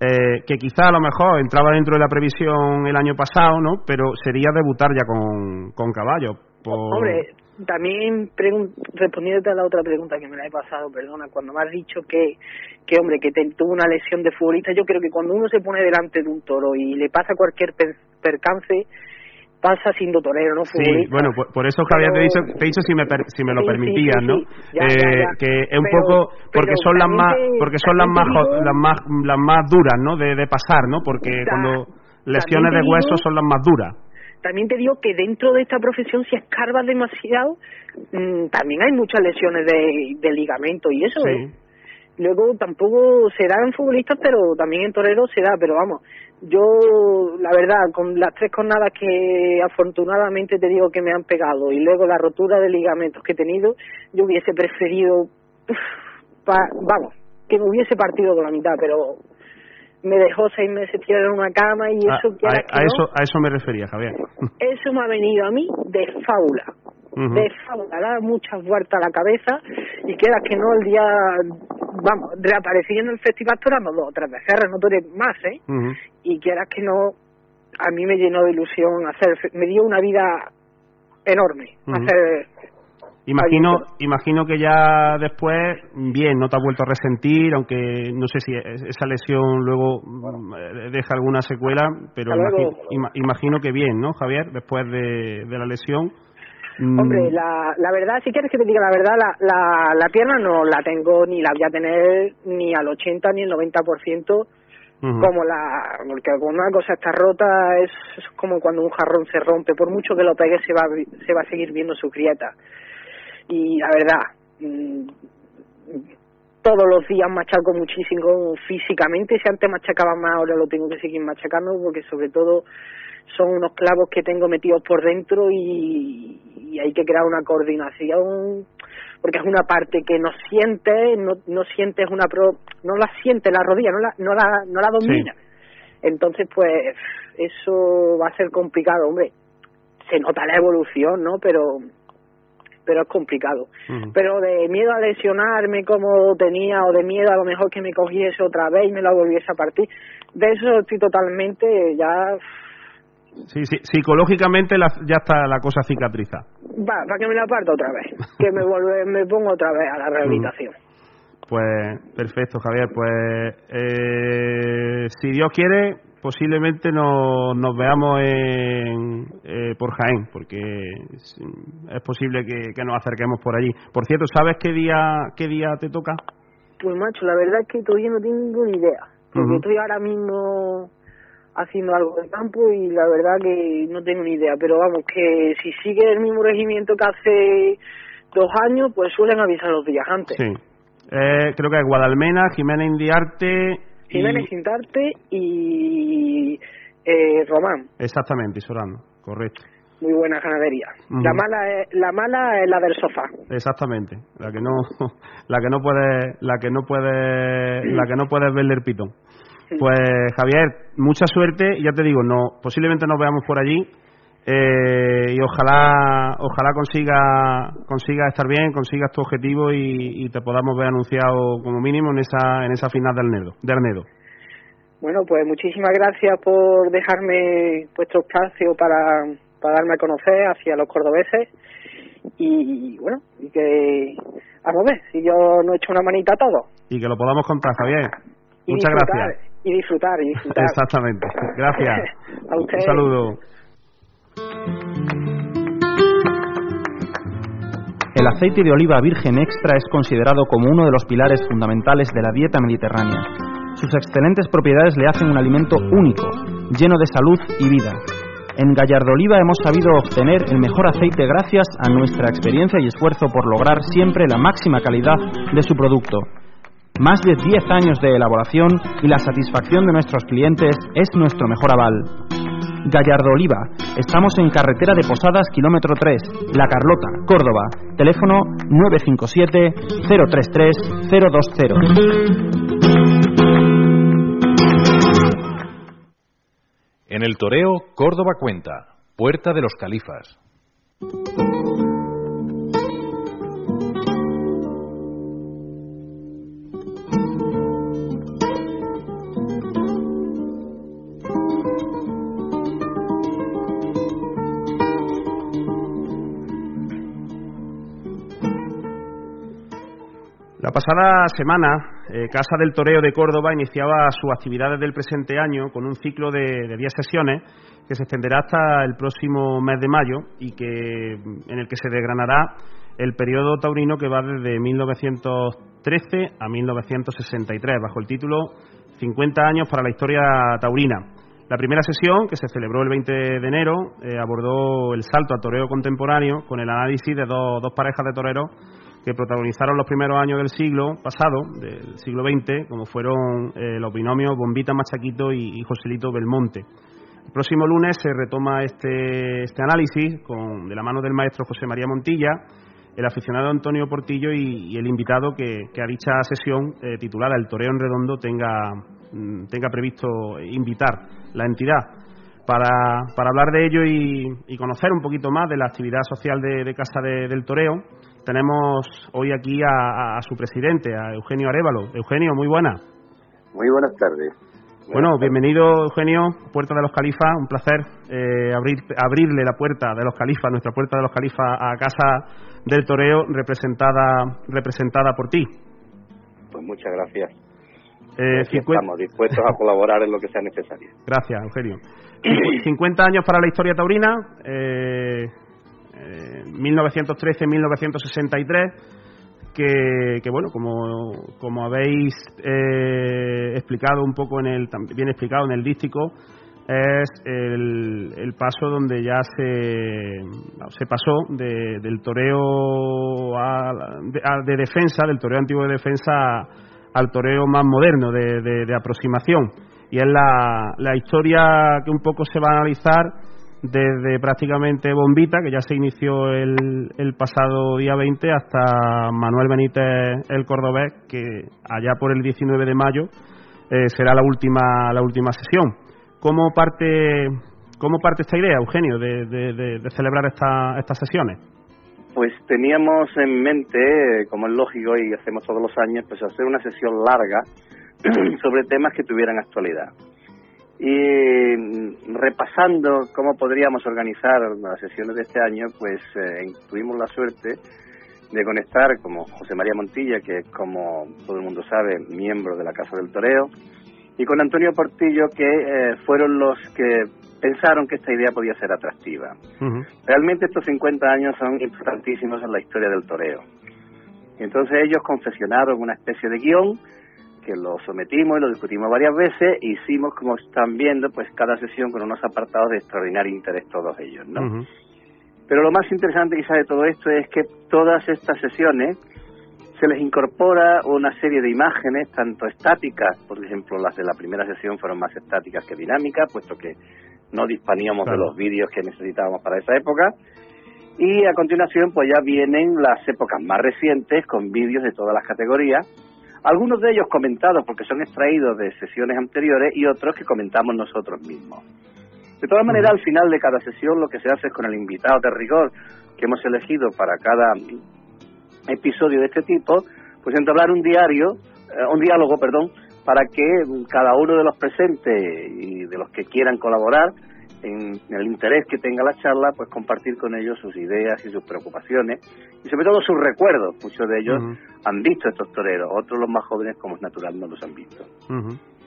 eh, que quizá a lo mejor entraba dentro de la previsión el año pasado, ¿no? Pero sería debutar ya con, con caballos. Por también respondiéndote a la otra pregunta que me la he pasado, perdona, cuando me has dicho que, que hombre, que te, tuvo una lesión de futbolista, yo creo que cuando uno se pone delante de un toro y le pasa cualquier percance, pasa siendo torero, ¿no? Sí, bueno, por, eso Javier te he dicho, te he dicho si me si me lo permitías, ¿no? eh, que es un poco porque son las más porque son las más las más las más duras, ¿no? De, de pasar, ¿no? Porque cuando lesiones de hueso son las más duras también te digo que dentro de esta profesión, si escarbas demasiado, mm, también hay muchas lesiones de, de ligamento y eso. ¿eh? Luego tampoco se da en futbolistas, pero también en toreros se da. Pero vamos, yo, la verdad, con las tres jornadas que afortunadamente te digo que me han pegado y luego la rotura de ligamentos que he tenido, yo hubiese preferido, vamos, que me hubiese partido con la mitad, pero me dejó seis meses tirado en una cama y ah, eso a, a, eso a eso me refería Javier eso me ha venido a mí de fábula de fábula da muchas vueltas a la cabeza y queda que no el día vamos reaparecí en el festival torando dos o tres veces no más eh y quieras que no a mí me llenó de ilusión hacer me dio una vida enorme. Imagino, imagino que ya después, bien, no te has vuelto a resentir, aunque no sé si esa lesión luego eh, deja alguna secuela, pero imagino, que bien, ¿no, Javier? Después de, la lesión. Mm. Hombre, la, la verdad, si quieres que te diga la verdad, la, la, la pierna no la tengo ni la voy a tener ni al 80 ni el 90%. como la porque cuando una cosa está rota es, es, como cuando un jarrón se rompe por mucho que lo pegue se va se va a seguir viendo su grieta y la verdad, mm, todos los días machaco muchísimo físicamente, si antes machacaba más, ahora lo tengo que seguir machacando porque sobre todo son unos clavos que tengo metidos por dentro y, hay que crear una coordinación porque es una parte que no sientes, no, no sientes una pro, no la siente la rodilla, no la, no la, no la domina. Entonces, pues, eso va a ser complicado, hombre. Se nota la evolución, ¿no? Pero pero es complicado. Pero de miedo a lesionarme como tenía o de miedo a lo mejor que me cogiese otra vez y me la volviese a partir, de eso estoy totalmente ya... Sí, sí, psicológicamente ya está la cosa cicatriza. Va, para que me la parta otra vez, que me, vuelve, me pongo otra vez a la rehabilitación. Pues perfecto, Javier. Pues eh, si Dios quiere, posiblemente nos, nos veamos en, eh, por Jaén, porque es posible que, nos acerquemos por allí. Por cierto, ¿sabes qué día qué día te toca? Pues macho, la verdad es que todavía no tengo ni idea, porque estoy ahora mismo haciendo algo de campo y la verdad que no tengo ni idea, pero vamos, que si sigue el mismo regimiento que hace dos años, pues suelen avisar los días antes. Sí. Eh, creo que es Guadalmena, Jimena Indiarte Jiménez Sintarte y eh, Román. Exactamente, Sorano, correcto. Muy buena ganadería. La mala es, la mala es la del sofá. Exactamente, la que no la que no puede la que no puede la que no puede verle el pitón. Pues Javier, mucha suerte, ya te digo, no posiblemente nos veamos por allí eh, y ojalá ojalá consiga consiga estar bien, consigas tu objetivo y, te podamos ver anunciado como mínimo en esa en esa final del Arnedo, de Arnedo. Bueno, pues muchísimas gracias por dejarme vuestro espacio para, para darme a conocer hacia los cordobeses y bueno, y que a ver si yo no he hecho una manita a todo. Y que lo podamos contar, Javier. Muchas gracias. Y disfrutar, y disfrutar. Exactamente. Gracias. a usted. Un saludo. El aceite de oliva virgen extra es considerado como uno de los pilares fundamentales de la dieta mediterránea. Sus excelentes propiedades le hacen un alimento único, lleno de salud y vida. En Gallardo Oliva hemos sabido obtener el mejor aceite gracias a nuestra experiencia y esfuerzo por lograr siempre la máxima calidad de su producto. Más de 10 años de elaboración y la satisfacción de nuestros clientes es nuestro mejor aval. Gallardo Oliva. Estamos en carretera de Posadas, kilómetro 3, La Carlota, Córdoba. Teléfono 957 033 020. En el toreo, Córdoba cuenta, Puerta de los Califas. La pasada semana, eh, Casa del Toreo de Córdoba iniciaba sus actividades del presente año con un ciclo de 10 sesiones que se extenderá hasta el próximo mes de mayo y que en el que se desgranará el periodo taurino que va desde 1913 a 1963 bajo el título 50 años para la historia taurina. La primera sesión, que se celebró el 20 de enero, eh, abordó el salto al toreo contemporáneo con el análisis de dos parejas de toreros que protagonizaron los primeros años del siglo pasado, del siglo XX, como fueron eh, los binomios Bombita Machaquito y, Joselito Belmonte. El próximo lunes se retoma este, este análisis con, de la mano del maestro José María Montilla, el aficionado Antonio Portillo y, el invitado que, a dicha sesión eh, titulada El Toreo en Redondo tenga, mm, tenga previsto invitar la entidad. Para, para hablar de ello y, conocer un poquito más de la actividad social de, Casa del Toreo, tenemos hoy aquí a, su presidente, a Eugenio Arevalo. Eugenio, muy buena. Muy buenas tardes. Bueno, bienvenido Eugenio, Puerta de los Califas, un placer eh, abrir, abrirle la puerta de los Califas, nuestra Puerta de los Califas a Casa del Toreo representada, representada por ti. Pues muchas gracias. Eh, estamos dispuestos a colaborar en lo que sea necesario. Gracias, Eugenio. 50 años para la historia taurina, eh, 1913-1963 eh, que, bueno, como, como habéis eh, explicado un poco en el, bien explicado en el dístico, es el, paso donde ya se, se pasó de, del toreo de, defensa, del toreo antiguo de defensa al toreo más moderno de, de aproximación. Y es la, la historia que un poco se va a analizar desde prácticamente Bombita, que ya se inició el, el pasado día 20, hasta Manuel Benítez el Cordobés, que allá por el 19 de mayo eh, será la última, la última sesión. ¿Cómo parte, cómo parte esta idea, Eugenio, de, de, celebrar esta, estas sesiones? Pues teníamos en mente, como es lógico y hacemos todos los años, pues hacer una sesión larga sobre temas que tuvieran actualidad. Y mm, repasando cómo podríamos organizar las sesiones de este año, pues eh, tuvimos la suerte de conectar como José María Montilla, que es como todo el mundo sabe, miembro de la Casa del Toreo, y con Antonio Portillo, que eh, fueron los que pensaron que esta idea podía ser atractiva. Realmente estos 50 años son importantísimos en la historia del toreo. Entonces ellos confeccionaron una especie de guion que lo sometimos y lo discutimos varias veces e hicimos, como están viendo, pues cada sesión con unos apartados de extraordinario interés todos ellos, ¿no? Pero lo más interesante quizás de todo esto es que todas estas sesiones se les incorpora una serie de imágenes, tanto estáticas, por ejemplo, las de la primera sesión fueron más estáticas que dinámicas, puesto que no disponíamos de los vídeos que necesitábamos para esa época, y a continuación pues ya vienen las épocas más recientes con vídeos de todas las categorías, algunos de ellos comentados porque son extraídos de sesiones anteriores y otros que comentamos nosotros mismos. De todas maneras, al final de cada sesión lo que se hace es con el invitado de rigor que hemos elegido para cada episodio de este tipo, pues entablar un diario, eh, un diálogo, perdón, para que cada uno de los presentes y de los que quieran colaborar en, el interés que tenga la charla, pues compartir con ellos sus ideas y sus preocupaciones y sobre todo sus recuerdos. Muchos de ellos han visto estos toreros, otros los más jóvenes, como es natural, no los han visto.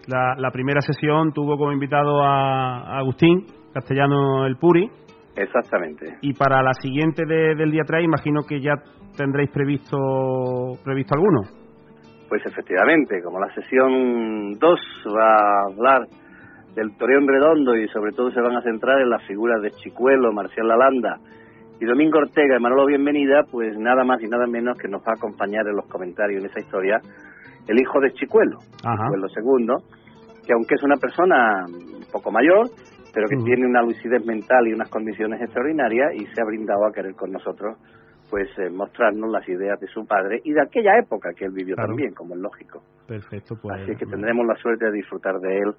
la, primera sesión tuvo como invitado a, Agustín Castellano el Puri. Exactamente. Y para la siguiente del día 3, imagino que ya tendréis previsto, previsto alguno. Pues efectivamente, como la sesión 2 va a hablar del Toreón Redondo y sobre todo se van a centrar en las figuras de Chicuelo, Marcial Lalanda y Domingo Ortega. Y Manolo Bienvenida, pues nada más y nada menos que nos va a acompañar en los comentarios en esa historia el hijo de Chicuelo, Chicuelo segundo, que aunque es una persona un poco mayor, pero que tiene una lucidez mental y unas condiciones extraordinarias y se ha brindado a querer con nosotros pues eh, mostrarnos las ideas de su padre y de aquella época que él vivió también, como es lógico. Perfecto, pues. Así que tendremos la suerte de disfrutar de él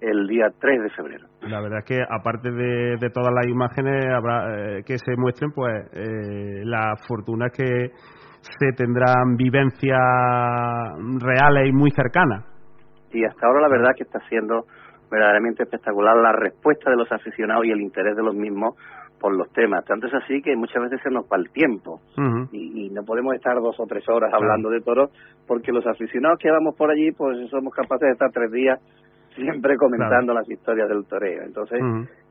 el día 3 de febrero. La verdad es que aparte de, todas las imágenes habrá, eh, que se muestren, pues eh, la fortuna es que se tendrán vivencias reales y muy cercanas. Y hasta ahora la verdad que está siendo verdaderamente espectacular la respuesta de los aficionados y el interés de los mismos por los temas. Tanto es así que muchas veces se nos va el tiempo y, no podemos estar dos o tres horas hablando de toros porque los aficionados que vamos por allí pues somos capaces de estar tres días siempre comentando las historias del toreo. Entonces,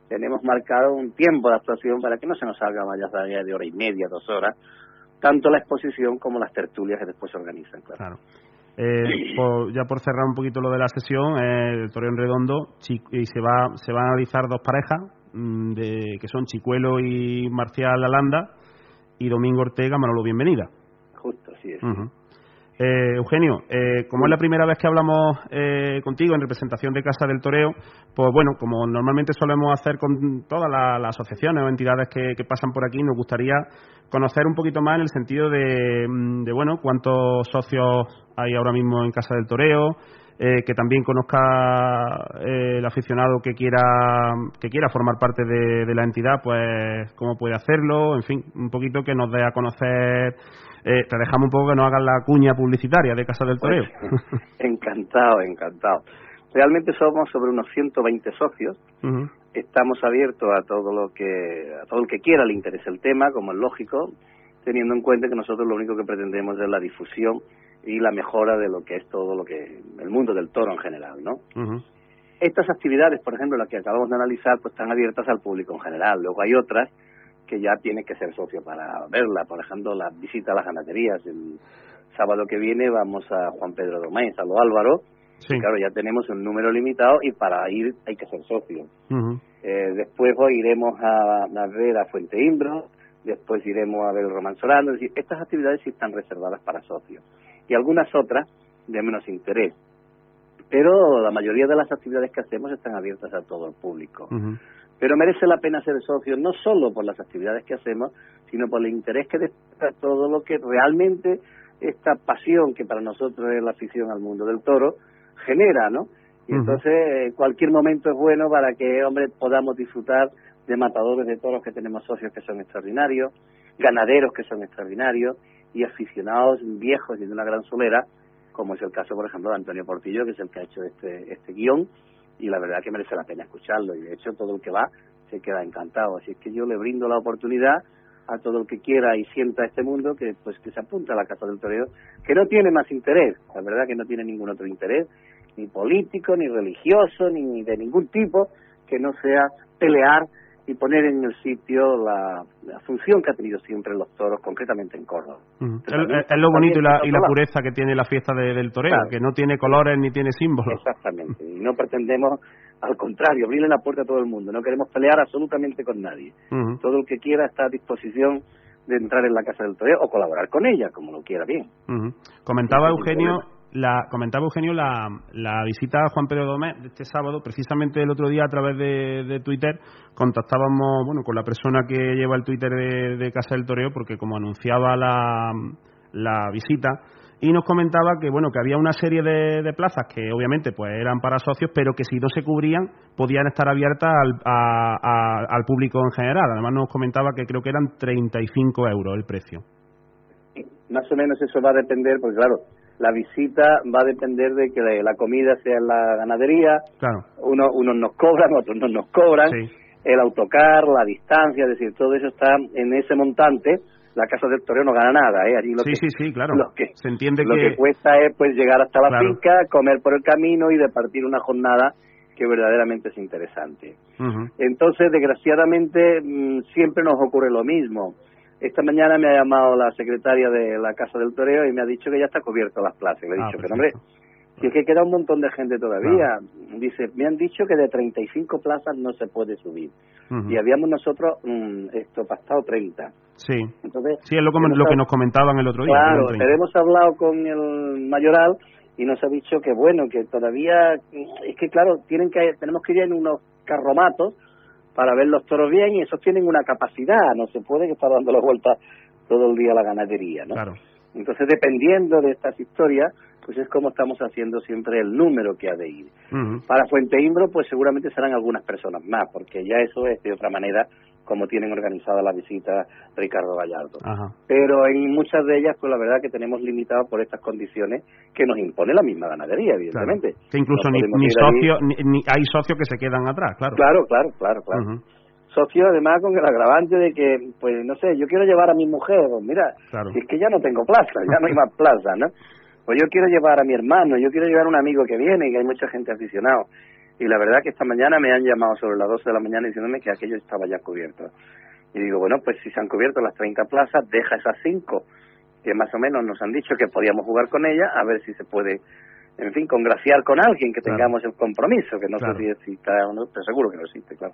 tenemos marcado un tiempo de actuación para que no se nos salga más allá de hora y media, dos horas, tanto la exposición como las tertulias que después se organizan. Claro. Eh, ya por cerrar un poquito lo de la sesión, eh, el toreo en redondo y se va se van a analizar dos parejas mm, de que son Chicuelo y Marcial Alanda y Domingo Ortega Manolo Bienvenida. Justo, así es. Eh, Eugenio, eh, como es la primera vez que hablamos eh, contigo en representación de Casa del Toreo, pues bueno, como normalmente solemos hacer con todas las, asociaciones o entidades que, pasan por aquí, nos gustaría conocer un poquito más en el sentido de, mm, bueno, cuántos socios hay ahora mismo en Casa del Toreo, que también conozca el aficionado que quiera que quiera formar parte de, de, la entidad, pues cómo puede hacerlo, en fin, un poquito que nos dé a conocer eh, te dejamos un poco que no hagas la cuña publicitaria de Casa del Toreo. encantado, encantado. Realmente somos sobre unos 120 socios. Estamos abiertos a todo lo que a todo el que quiera le interese el tema, como es lógico, teniendo en cuenta que nosotros lo único que pretendemos es la difusión y la mejora de lo que es todo lo que el mundo del toro en general, ¿no? Estas actividades, por ejemplo, las que acabamos de analizar, pues están abiertas al público en general. Luego hay otras que ya tiene que ser socio para verla. Por ejemplo, la visita a las ganaderías. El sábado que viene vamos a Juan Pedro Domínguez, a lo Álvaro. Sí. claro, ya tenemos un número limitado y para ir hay que ser socio. eh, después iremos a, a, ver a Fuente Imbro, después iremos a ver el Romanzolano. Es decir, estas actividades sí están reservadas para socios. Y algunas otras de menos interés. Pero la mayoría de las actividades que hacemos están abiertas a todo el público. Pero merece la pena ser socio no solo por las actividades que hacemos, sino por el interés que despierta todo lo que realmente esta pasión que para nosotros es la afición al mundo del toro genera, ¿no? Y entonces cualquier momento es bueno para que, hombre, podamos disfrutar de matadores de toros que tenemos socios que son extraordinarios, ganaderos que son extraordinarios y aficionados viejos y de una gran solera, como es el caso, por ejemplo, de Antonio Portillo, que es el que ha hecho este, este guion y la verdad que merece la pena escucharlo. Y de hecho todo el que va se queda encantado. Así que yo le brindo la oportunidad a todo el que quiera y sienta este mundo que pues que se apunte a la casa del toreo que no tiene más interés. La verdad que no tiene ningún otro interés ni político ni religioso ni de ningún tipo que no sea pelear y poner en el sitio la, función que ha tenido siempre los toros, concretamente en Córdoba. Es, lo bonito y la, y la, pureza que tiene la fiesta del torero, que no tiene colores ni tiene símbolos. Exactamente, y no pretendemos, al contrario, abrirle la puerta a todo el mundo, no queremos pelear absolutamente con nadie. Todo el que quiera está a disposición de entrar en la casa del torero o colaborar con ella, como lo quiera bien. Comentaba Eugenio la, comentaba Eugenio la, la visita a Juan Pedro Domés de este sábado, precisamente el otro día a través de, Twitter contactábamos bueno con la persona que lleva el Twitter de, Casa del Toreo porque como anunciaba la, la visita y nos comentaba que bueno que había una serie de, plazas que obviamente pues eran para socios pero que si no se cubrían podían estar abiertas al, al público en general. Además nos comentaba que creo que eran 35 euros el precio. Más o menos eso va a depender porque claro la visita va a depender de que la comida sea en la ganadería, claro. unos, unos nos cobran, otros no nos cobran, el autocar, la distancia, es decir, todo eso está en ese montante. La casa del toreo no gana nada, ¿eh? Allí lo sí, que, sí, sí, claro. Lo que, Se entiende lo que... cuesta es pues llegar hasta la finca, comer por el camino y departir una jornada que verdaderamente es interesante. Entonces, desgraciadamente, mm, siempre nos ocurre lo mismo esta mañana me ha llamado la secretaria de la Casa del Toreo y me ha dicho que ya está cubierto las plazas. Le he ah, dicho, pero hombre, si es que queda un montón de gente todavía. Dice, me han dicho que de 35 plazas no se puede subir. Y habíamos nosotros mm, esto pactado 30. Sí. Entonces, sí, es lo, lo que nos comentaban el otro día. Claro, hemos hablado con el mayoral y nos ha dicho que bueno, que todavía, es que claro, tienen que tenemos que ir en unos carromatos para ver los toros bien y esos tienen una capacidad, no se puede estar dando la vuelta todo el día a la ganadería, ¿no? Claro. Entonces, dependiendo de estas historias, pues es como estamos haciendo siempre el número que ha de ir. Para Fuente Imbro, pues seguramente serán algunas personas más, porque ya eso es de otra manera como tienen organizada la visita Ricardo Gallardo. Pero en muchas de ellas, pues la verdad que tenemos limitado por estas condiciones que nos impone la misma ganadería, evidentemente. Que incluso ni, ni, hay socios que se quedan atrás, claro. Claro, claro, claro, claro. Socios además con el agravante de que, pues no sé, yo quiero llevar a mi mujer, pues mira, si es que ya no tengo plaza, ya no hay más plaza, ¿no? Pues yo quiero llevar a mi hermano, yo quiero llevar a un amigo que viene, que hay mucha gente aficionada y la verdad que esta mañana me han llamado sobre las 12 de la mañana diciéndome que aquello estaba ya cubierto. Y digo, bueno, pues si se han cubierto las 30 plazas, deja esas 5 que más o menos nos han dicho que podíamos jugar con ellas, a ver si se puede, en fin, congraciar con alguien, que tengamos el compromiso, que no sé si existe o no, pero seguro que no existe, claro.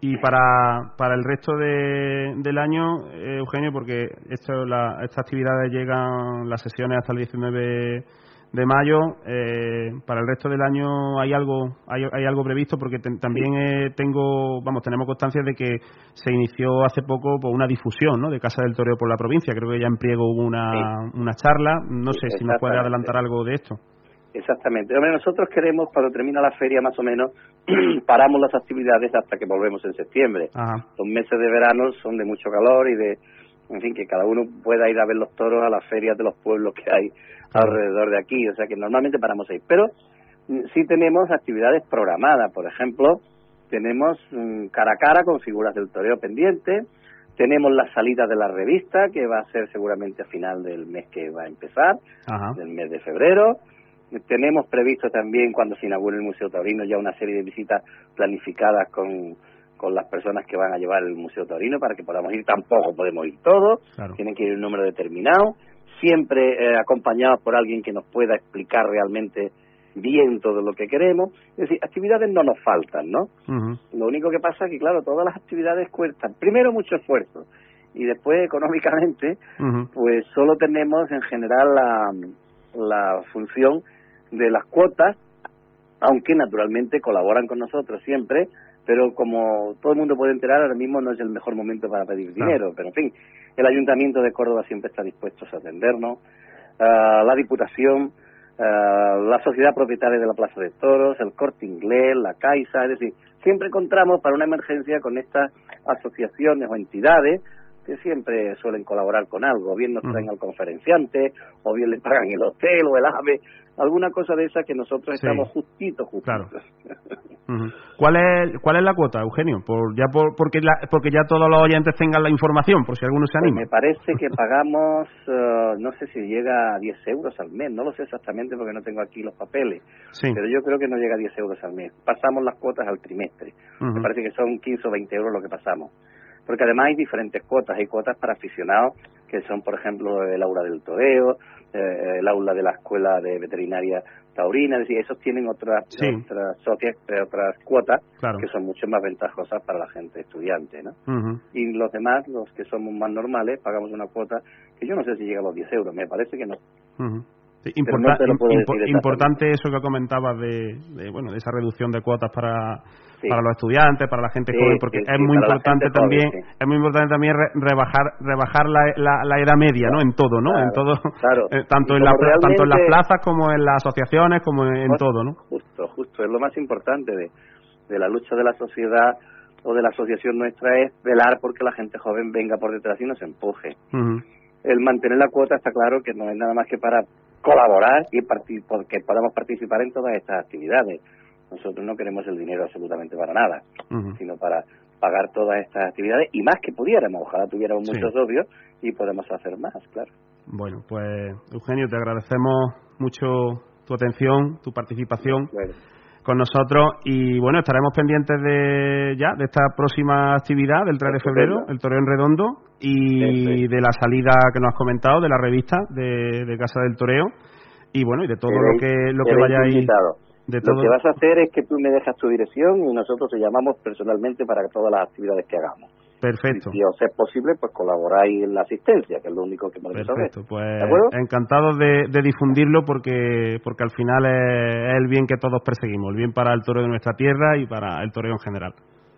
Y para, para el resto de, del año, eh, Eugenio, porque esto, la, estas actividades llegan, las sesiones hasta el 19 de mayo. Eh, para el resto del año hay algo hay, hay algo previsto porque también eh, tengo vamos tenemos constancia de que se inició hace poco por una difusión ¿no? de Casa del Toreo por la provincia. Creo que ya en Priego hubo una, una charla. No sé si nos puede adelantar algo de esto. Exactamente. nosotros queremos, cuando termina la feria más o menos, paramos las actividades hasta que volvemos en septiembre. Los meses de verano son de mucho calor y de, en fin, que cada uno pueda ir a ver los toros a las ferias de los pueblos que hay alrededor de aquí, o sea que normalmente paramos ahí. Pero sí tenemos actividades programadas, por ejemplo, tenemos mm, cara a cara con figuras del toreo pendiente, tenemos la salida de la revista, que va a ser seguramente a final del mes que va a empezar, del mes de febrero. Tenemos previsto también, cuando se inaugure el Museo Taurino, ya una serie de visitas planificadas con, con las personas que van a llevar el Museo Taurino para que podamos ir. Tampoco podemos ir todos, tienen que ir un número determinado, siempre eh, acompañados por alguien que nos pueda explicar realmente bien todo lo que queremos. Es decir, actividades no nos faltan, ¿no? Lo único que pasa es que, claro, todas las actividades cuestan, primero, mucho esfuerzo y después, económicamente, pues solo tenemos en general la, la función de las cuotas, aunque naturalmente colaboran con nosotros siempre, pero como todo el mundo puede enterar, ahora mismo no es el mejor momento para pedir dinero, pero en fin, el Ayuntamiento de Córdoba siempre está dispuesto a atendernos, ah, la Diputación eh, la sociedad propietaria de la Plaza de Toros, el Corte Inglés, la Caixa, es decir, siempre encontramos para una emergencia con estas asociaciones o entidades que siempre suelen colaborar con algo, bien nos traen al conferenciante, o bien le pagan el hotel o el AVE, alguna cosa de esa que nosotros estamos justitos, justitos. ¿Cuál es cuál es la cuota, Eugenio? Por ya por, porque porque ya todos los oyentes tengan la información, por si alguno se pues anima. me parece que pagamos, eh, no sé si llega a 10 euros al mes, no lo sé exactamente porque no tengo aquí los papeles, pero yo creo que no llega a 10 euros al mes. Pasamos las cuotas al trimestre, me parece que son 15 o 20 euros lo que pasamos porque además hay diferentes cuotas, hay cuotas para aficionados que son, por ejemplo, el aula del toreo, eh, el aula de la escuela de veterinaria taurina, es decir, esos tienen otras otras, eh, otras cuotas que son mucho más ventajosas para la gente estudiante, ¿no? Y los demás, los que somos más normales, pagamos una cuota que yo no sé si llega a los 10 euros, me parece que no. Importante eso que comentabas de, de, bueno, de esa reducción de cuotas para para los estudiantes, para la gente joven, porque es muy importante también, es muy importante también rebajar rebajar la, la, edad media, ¿no? En todo, ¿no? en todo, eh, tanto en la, tanto en las plazas como en las asociaciones como en, todo, ¿no? Justo, justo, es lo más importante de, de la lucha de la sociedad o de la asociación nuestra es velar porque la gente joven venga por detrás y nos empuje. El mantener la cuota está claro que no es nada más que para colaborar y porque podamos participar en todas estas actividades nosotros no queremos el dinero absolutamente para nada, sino para pagar todas estas actividades y más que pudiéramos. Ojalá tuviéramos muchos socios y podemos hacer más, claro. Bueno, pues Eugenio, te agradecemos mucho tu atención, tu participación. Con nosotros y bueno, estaremos pendientes de ya de esta próxima actividad del 3 de febrero, el Toreo en Redondo y de la salida que nos has comentado de la revista de, Casa del Toreo y bueno, y de todo lo que lo que vayáis lo que vas a hacer es que tú me dejas tu dirección y nosotros te llamamos personalmente para todas las actividades que hagamos. Perfecto. Y si os es posible, pues colaboráis en la asistencia, que es lo único que podemos Perfecto, pues encantado de, difundirlo porque porque al final es, el bien que todos perseguimos, el bien para el toro de nuestra tierra y para el toreo en general.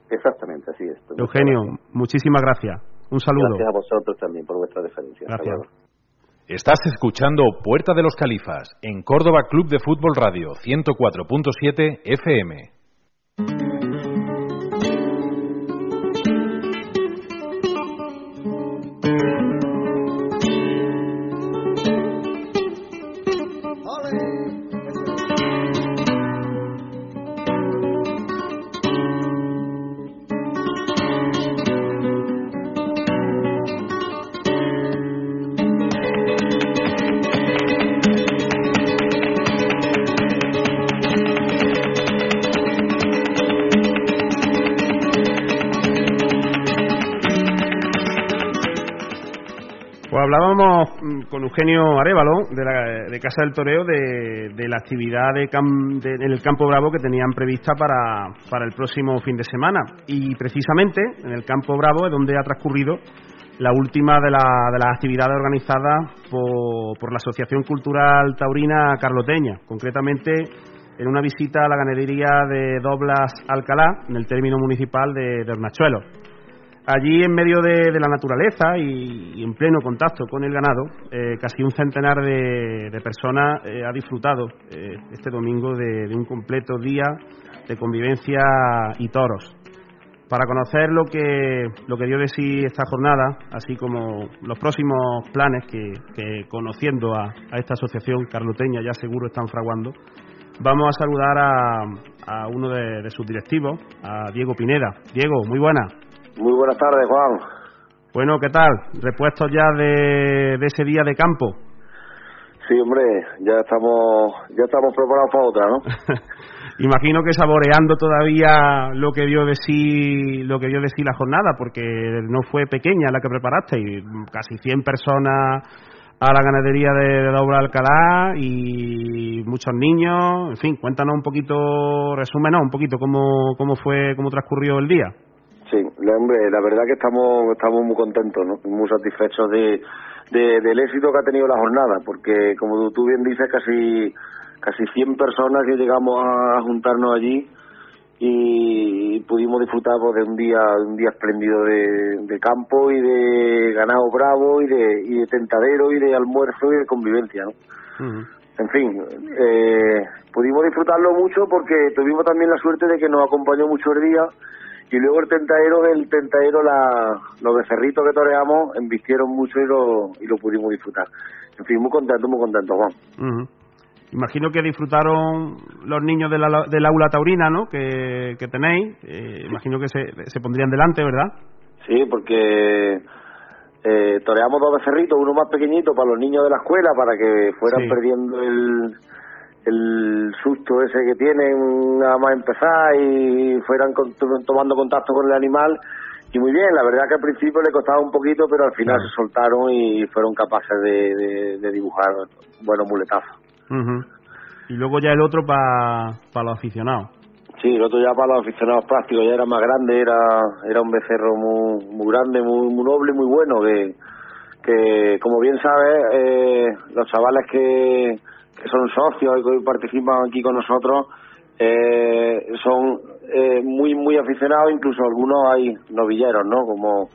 Exactamente, así es. Eugenio, muchísimas gracias. Un saludo. Gracias a vosotros también por vuestra deferencia. Gracias. Estás escuchando Puerta de los Califas en Córdoba Club de Fútbol Radio 104.7 FM. Con Eugenio Arevalo de, la, de Casa del Toreo de, la actividad de, en el Campo Bravo que tenían prevista para, para el próximo fin de semana. Y precisamente en el Campo Bravo es donde ha transcurrido la última de, de las actividades organizadas por, por, la Asociación Cultural Taurina Carloteña, concretamente en una visita a la ganadería de Doblas Alcalá, en el término municipal de, de. Allí, en medio de, la naturaleza y, en pleno contacto con el ganado, eh, casi un centenar de, personas eh, ha disfrutado eh, este domingo de, un completo día de convivencia y toros. Para conocer lo que, lo que dio de sí esta jornada, así como los próximos planes que, conociendo a, esta asociación carloteña ya seguro están fraguando, vamos a saludar a, uno de, sus directivos, a Diego Pineda. Diego, muy buenas. Muy buenas tardes, Juan. Bueno, ¿qué tal? ¿Repuestos ya de, de ese día de campo? Sí, hombre, ya estamos, ya estamos preparados para otra, ¿no? Imagino que saboreando todavía lo que dio de sí, lo que dio de sí la jornada, porque no fue pequeña la que preparaste, y casi 100 personas a la ganadería de, de Alcalá y muchos niños, en fin, cuéntanos un poquito, resúmenos un poquito cómo, cómo fue, cómo transcurrió el día. Sí, hombre, la verdad que estamos, estamos muy contentos, ¿no? muy satisfechos de del éxito que ha tenido la jornada, porque como tú bien dices, casi casi 100 personas que llegamos a juntarnos allí y pudimos disfrutar pues, de un día un día espléndido de, campo y de ganado bravo y de, y de tentadero y de almuerzo y de convivencia, ¿no? En fin, eh, pudimos disfrutarlo mucho porque tuvimos también la suerte de que nos acompañó mucho el día y luego el tentadero, el tentadero, la, los becerritos que toreamos embistieron mucho y lo, y lo pudimos disfrutar. En fin, muy contento, muy contento, Juan. Imagino que disfrutaron los niños de la, del aula taurina, ¿no? Que, que tenéis. Eh, imagino que se, se pondrían delante, ¿verdad? Sí, porque eh, toreamos dos becerritos, uno más pequeñito para los niños de la escuela, para que fueran perdiendo el, el susto ese que tienen nada más empezar y fueran tomando contacto con el animal. Y muy bien, la verdad que al principio le costaba un poquito pero al final se soltaron y fueron capaces de, dibujar buenos muletazos. Y luego ya el otro para los aficionados. Sí, el otro ya para los aficionados prácticos ya era más grande era era un becerro muy muy grande muy, muy noble muy bueno que que como bien sabes eh, los chavales que que son socios y que participan aquí con nosotros, eh, son eh, muy, muy aficionados, incluso algunos hay novilleros, ¿no? Como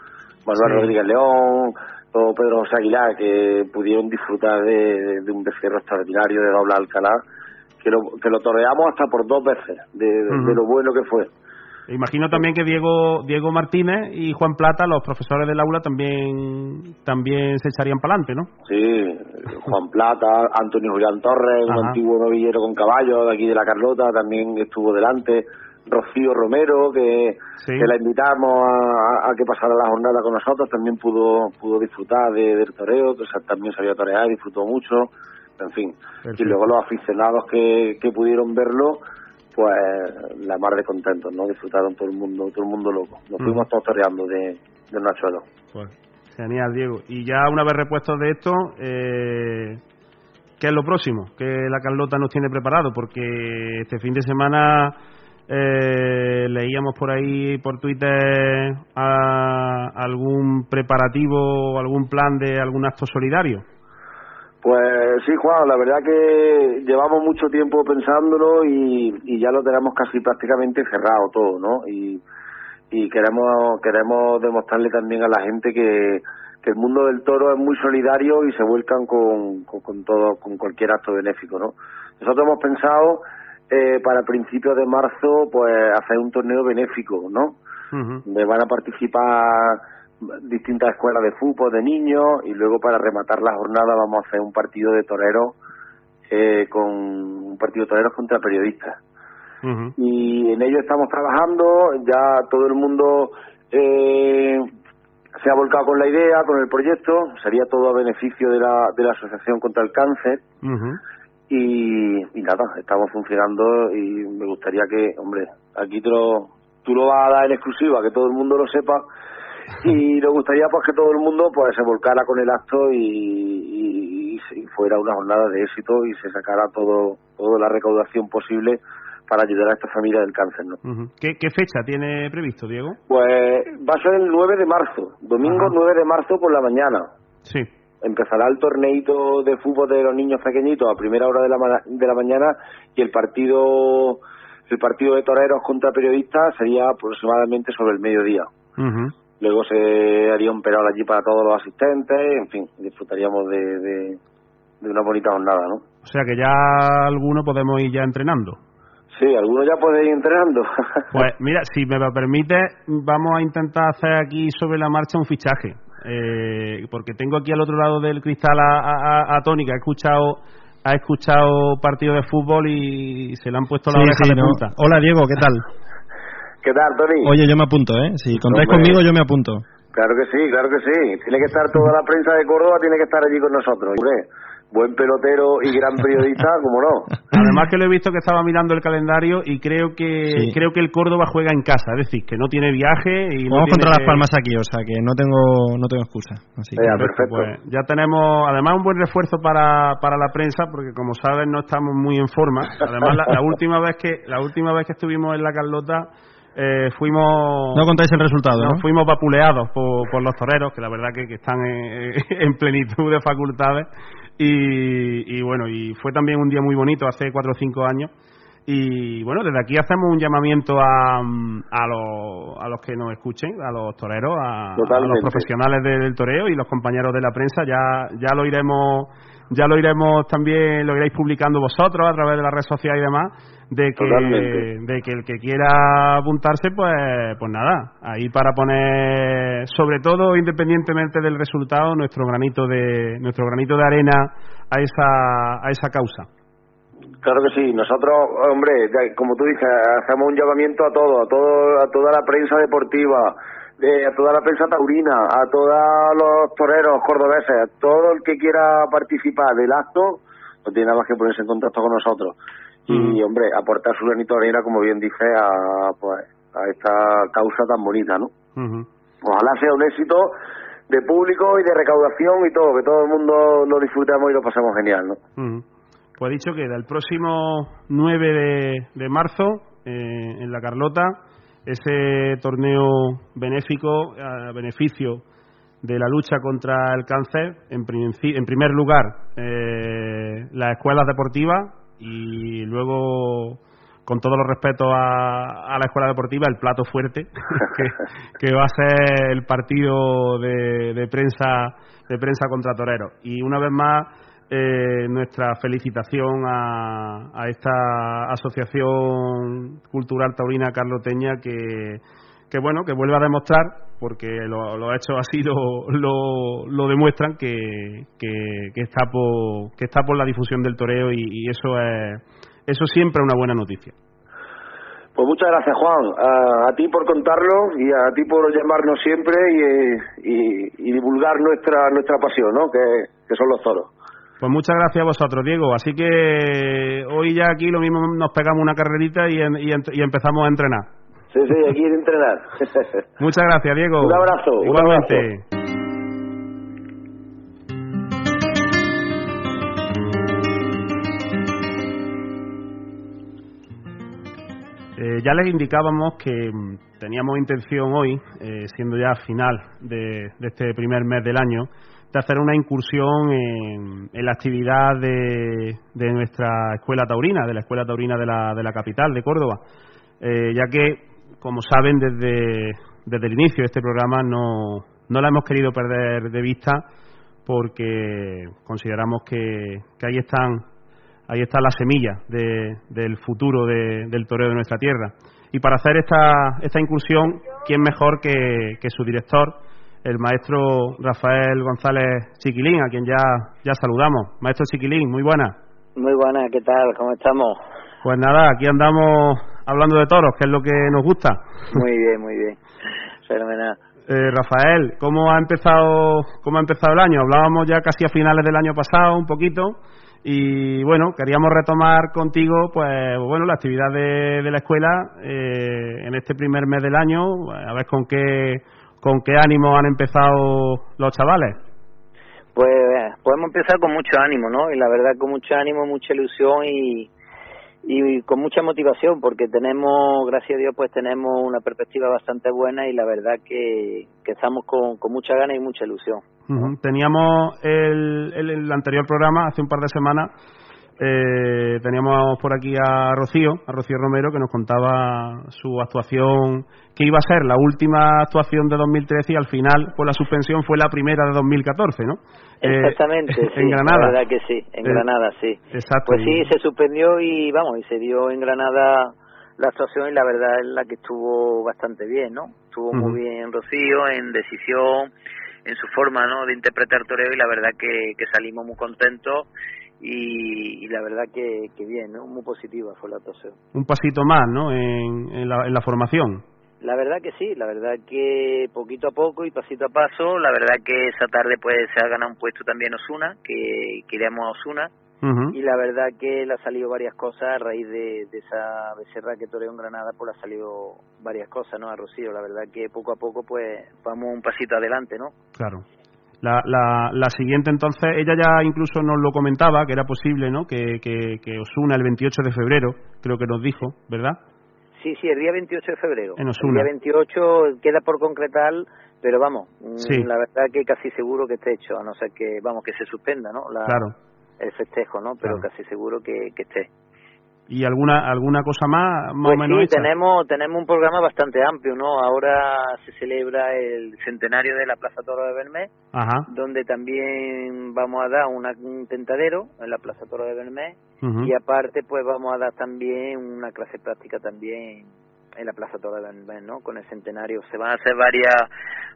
Manuel Rodríguez León o Pedro José Aguilar, que pudieron disfrutar de, un becerro extraordinario de doble Alcalá, que lo, que lo toreamos hasta por dos veces, de lo bueno que fue. Imagino también que Diego Diego Martínez y Juan Plata, los profesores del aula, también también se echarían para adelante, ¿no? Sí, Juan Plata, Antonio Julián Torres, un antiguo novillero con caballo de aquí de la Carlota, también estuvo delante. Rocío Romero, que, la invitamos a, que pasara la jornada con nosotros, también pudo pudo disfrutar de, del toreo, que también sabía torear, disfrutó mucho, en fin. Y luego los aficionados que, que pudieron verlo, pues la mar de contentos, ¿no? Disfrutaron todo el mundo, todo el mundo loco. Nos fuimos todos toreando de, de Nachuelo. Pues, genial, Diego. Y ya una vez repuesto de esto, eh, ¿qué es lo próximo que la Carlota nos tiene preparado? Porque este fin de semana eh, leíamos por ahí, por Twitter, algún preparativo algún plan de algún acto solidario. Pues sí, Juan, la verdad que llevamos mucho tiempo pensándolo y, ya lo tenemos casi prácticamente cerrado todo, ¿no? Y, queremos queremos demostrarle también a la gente que, el mundo del toro es muy solidario y se vuelcan con, con, todo, con cualquier acto benéfico, ¿no? Nosotros hemos pensado eh, para principios de marzo, pues hacer un torneo benéfico, ¿no? Me van a participar distintas escuelas de fútbol de niños y luego para rematar la jornada vamos a hacer un partido de toreros eh, con un partido de toreros contra periodistas. Y en ello estamos trabajando ya todo el mundo eh, se ha volcado con la idea con el proyecto sería todo a beneficio de la, de la asociación contra el cáncer. Y, y nada estamos funcionando y me gustaría que hombre aquí te lo, tú lo vas a dar en exclusiva que todo el mundo lo sepa y nos gustaría pues que todo el mundo pues se volcara con el acto y, y, fuera una jornada de éxito y se sacara todo toda la recaudación posible para ayudar a esta familia del cáncer. ¿no? ¿Qué, fecha tiene previsto, Diego? Pues va a ser el 9 de marzo, domingo 9 de marzo por la mañana. Sí. Empezará el torneito de fútbol de los niños pequeñitos a primera hora de la, de la mañana y el partido el partido de toreros contra periodistas sería aproximadamente sobre el mediodía. Luego se haría un peral allí para todos los asistentes, en fin, disfrutaríamos de, de, una bonita jornada, ¿no? O sea que ya algunos podemos ir ya entrenando. Sí, algunos ya pueden ir entrenando. pues mira, si me lo permite, vamos a intentar hacer aquí sobre la marcha un fichaje. Eh, porque tengo aquí al otro lado del cristal a, a, a Tony, que ha escuchado ha escuchado partido de fútbol y se le han puesto la oreja de punta. Hola Diego, ¿qué tal? ¿Qué tal, Tony? Oye, yo me apunto, ¿eh? Si contáis conmigo, yo me apunto. Claro que sí, claro que sí. Tiene que estar toda la prensa de Córdoba, tiene que estar allí con nosotros buen pelotero y gran periodista, como no. Además que lo he visto que estaba mirando el calendario y creo que creo que el Córdoba juega en casa, es decir, que no tiene viaje y Vamos contra las Palmas aquí, o sea, que no tengo no tengo excusa. Así ya, perfecto. Pues, ya tenemos además un buen refuerzo para, para la prensa porque como saben no estamos muy en forma. Además la, última vez que la última vez que estuvimos en la Carlota eh, fuimos no contáis el resultado no, fuimos vapuleados por, por, los toreros que la verdad que, que están en plenitud de facultades y, bueno, y fue también un día muy bonito hace cuatro o cinco años. Y bueno, desde aquí hacemos un llamamiento a, a, los, a los que nos escuchen, a los toreros, a, los profesionales del toreo y los compañeros de la prensa. Ya, ya lo iremos ya lo iremos también, lo iréis publicando vosotros a través de las redes sociales y demás, de que, de que el que quiera apuntarse, pues, pues nada, ahí para poner, sobre todo independientemente del resultado, nuestro granito de, nuestro granito de arena a esa, a esa causa. Claro que sí, nosotros, hombre, como tú dices, hacemos un llamamiento a todo, a todo, a toda la prensa deportiva, a toda la prensa taurina, a todos los toreros cordobeses, a todo el que quiera participar del acto, no tiene nada más que ponerse en contacto con nosotros. Y, hombre, aportar su granito de arena, como bien dice, a, pues, a esta causa tan bonita, ¿no? Ojalá sea un éxito de público y de recaudación y todo, que todo el mundo lo disfrutemos y lo pasemos genial, ¿no? Pues dicho queda, el próximo 9 de, marzo, eh, en La Carlota, ese torneo benéfico a beneficio de la lucha contra el cáncer, en, en primer lugar, eh, las escuelas deportivas y luego, con todos los respetos a, la escuela deportiva, el plato fuerte, que, va a ser el partido de, de prensa de prensa contra toreros. Y una vez más, eh, nuestra felicitación a, a, esta asociación cultural taurina carloteña que, que bueno que vuelve a demostrar porque lo, lo hecho así lo, lo, lo demuestran que, que, que, está por que está por la difusión del toreo y, eso es eso siempre es una buena noticia pues muchas gracias Juan a, ti por contarlo y a ti por llamarnos siempre y, y, y divulgar nuestra nuestra pasión ¿no? que, que son los toros pues muchas gracias a vosotros, Diego. Así que hoy ya aquí lo mismo nos pegamos una carrerita y, y, empezamos a entrenar. Sí, sí, aquí a entrenar. muchas gracias, Diego. Un abrazo. Igualmente. Eh, ya les indicábamos que mm, teníamos intención hoy, eh, siendo ya final de, de este primer mes del año, de hacer una incursión en, la actividad de, de, nuestra escuela taurina, de la escuela taurina de la, de la capital, de Córdoba, eh, ya que, como saben, desde, desde el inicio de este programa no, no la hemos querido perder de vista porque consideramos que, que ahí están ahí está la semilla de, del futuro del toreo de nuestra tierra. Y para hacer esta, esta incursión, ¿quién mejor que, que su director, el maestro Rafael González Chiquilín, a quien ya, ya saludamos. Maestro Chiquilín, muy buena. Muy buena, ¿qué tal? ¿Cómo estamos? Pues nada, aquí andamos hablando de toros, que es lo que nos gusta. Muy bien, muy bien. Fenomenal. Eh, Rafael, ¿cómo ha empezado cómo ha empezado el año? Hablábamos ya casi a finales del año pasado, un poquito, y bueno, queríamos retomar contigo, pues bueno, la actividad de, de la escuela eh, en este primer mes del año, a ver con qué ¿Con qué ánimo han empezado los chavales? Pues podemos empezar con mucho ánimo, ¿no? Y la verdad con mucho ánimo, mucha ilusión y, y con mucha motivación porque tenemos, gracias a Dios, pues tenemos una perspectiva bastante buena y la verdad que, que estamos con, con mucha ganas y mucha ilusión. Teníamos el, el, anterior programa, hace un par de semanas, eh, teníamos por aquí a Rocío, a Rocío Romero, que nos contaba su actuación, que iba a ser la última actuación de 2013 y al final, por la suspensión, fue la primera de 2014, ¿no? Eh, Exactamente, en Granada. La verdad que sí, en eh, Granada, sí. Exacto. Pues sí, se suspendió y vamos, y se dio en Granada la actuación y la verdad es la que estuvo bastante bien, ¿no? Estuvo muy bien Rocío en decisión, en su forma, ¿no? De interpretar toreo y la verdad que, que salimos muy contentos y, la verdad que, que bien, ¿no? Muy positiva fue la actuación. Un pasito más, ¿no? En, en, la, en la formación. La verdad que sí, la verdad que poquito a poco y pasito a paso, la verdad que esa tarde pues se ha ganado un puesto también Osuna, que queríamos a Osuna, y la verdad que le ha salido varias cosas a raíz de, de esa becerra que toreó en Granada, pues le ha salido varias cosas, ¿no? A Rocío, la verdad que poco a poco pues vamos un pasito adelante, ¿no? Claro. La, la, la siguiente entonces, ella ya incluso nos lo comentaba, que era posible, ¿no? Que, que, que Osuna el 28 de febrero, creo que nos dijo, ¿verdad? Sí, sí, el día 28 de febrero. En Osuna. El día 28 queda por concretar, pero vamos, mm, la verdad que casi seguro que esté hecho, a no ser que, vamos, que se suspenda, ¿no? La, claro. El festejo, ¿no? Pero casi seguro que, que esté. ¿Y alguna alguna cosa más, más pues o menos sí, tenemos tenemos un programa bastante amplio, ¿no? Ahora se celebra el centenario de la Plaza Toro de Bermés, Ajá. donde también vamos a dar un tentadero en la Plaza Toro de Bermés y aparte pues vamos a dar también una clase práctica también en la Plaza Toro de Bermés, ¿no? Con el centenario se van a hacer varias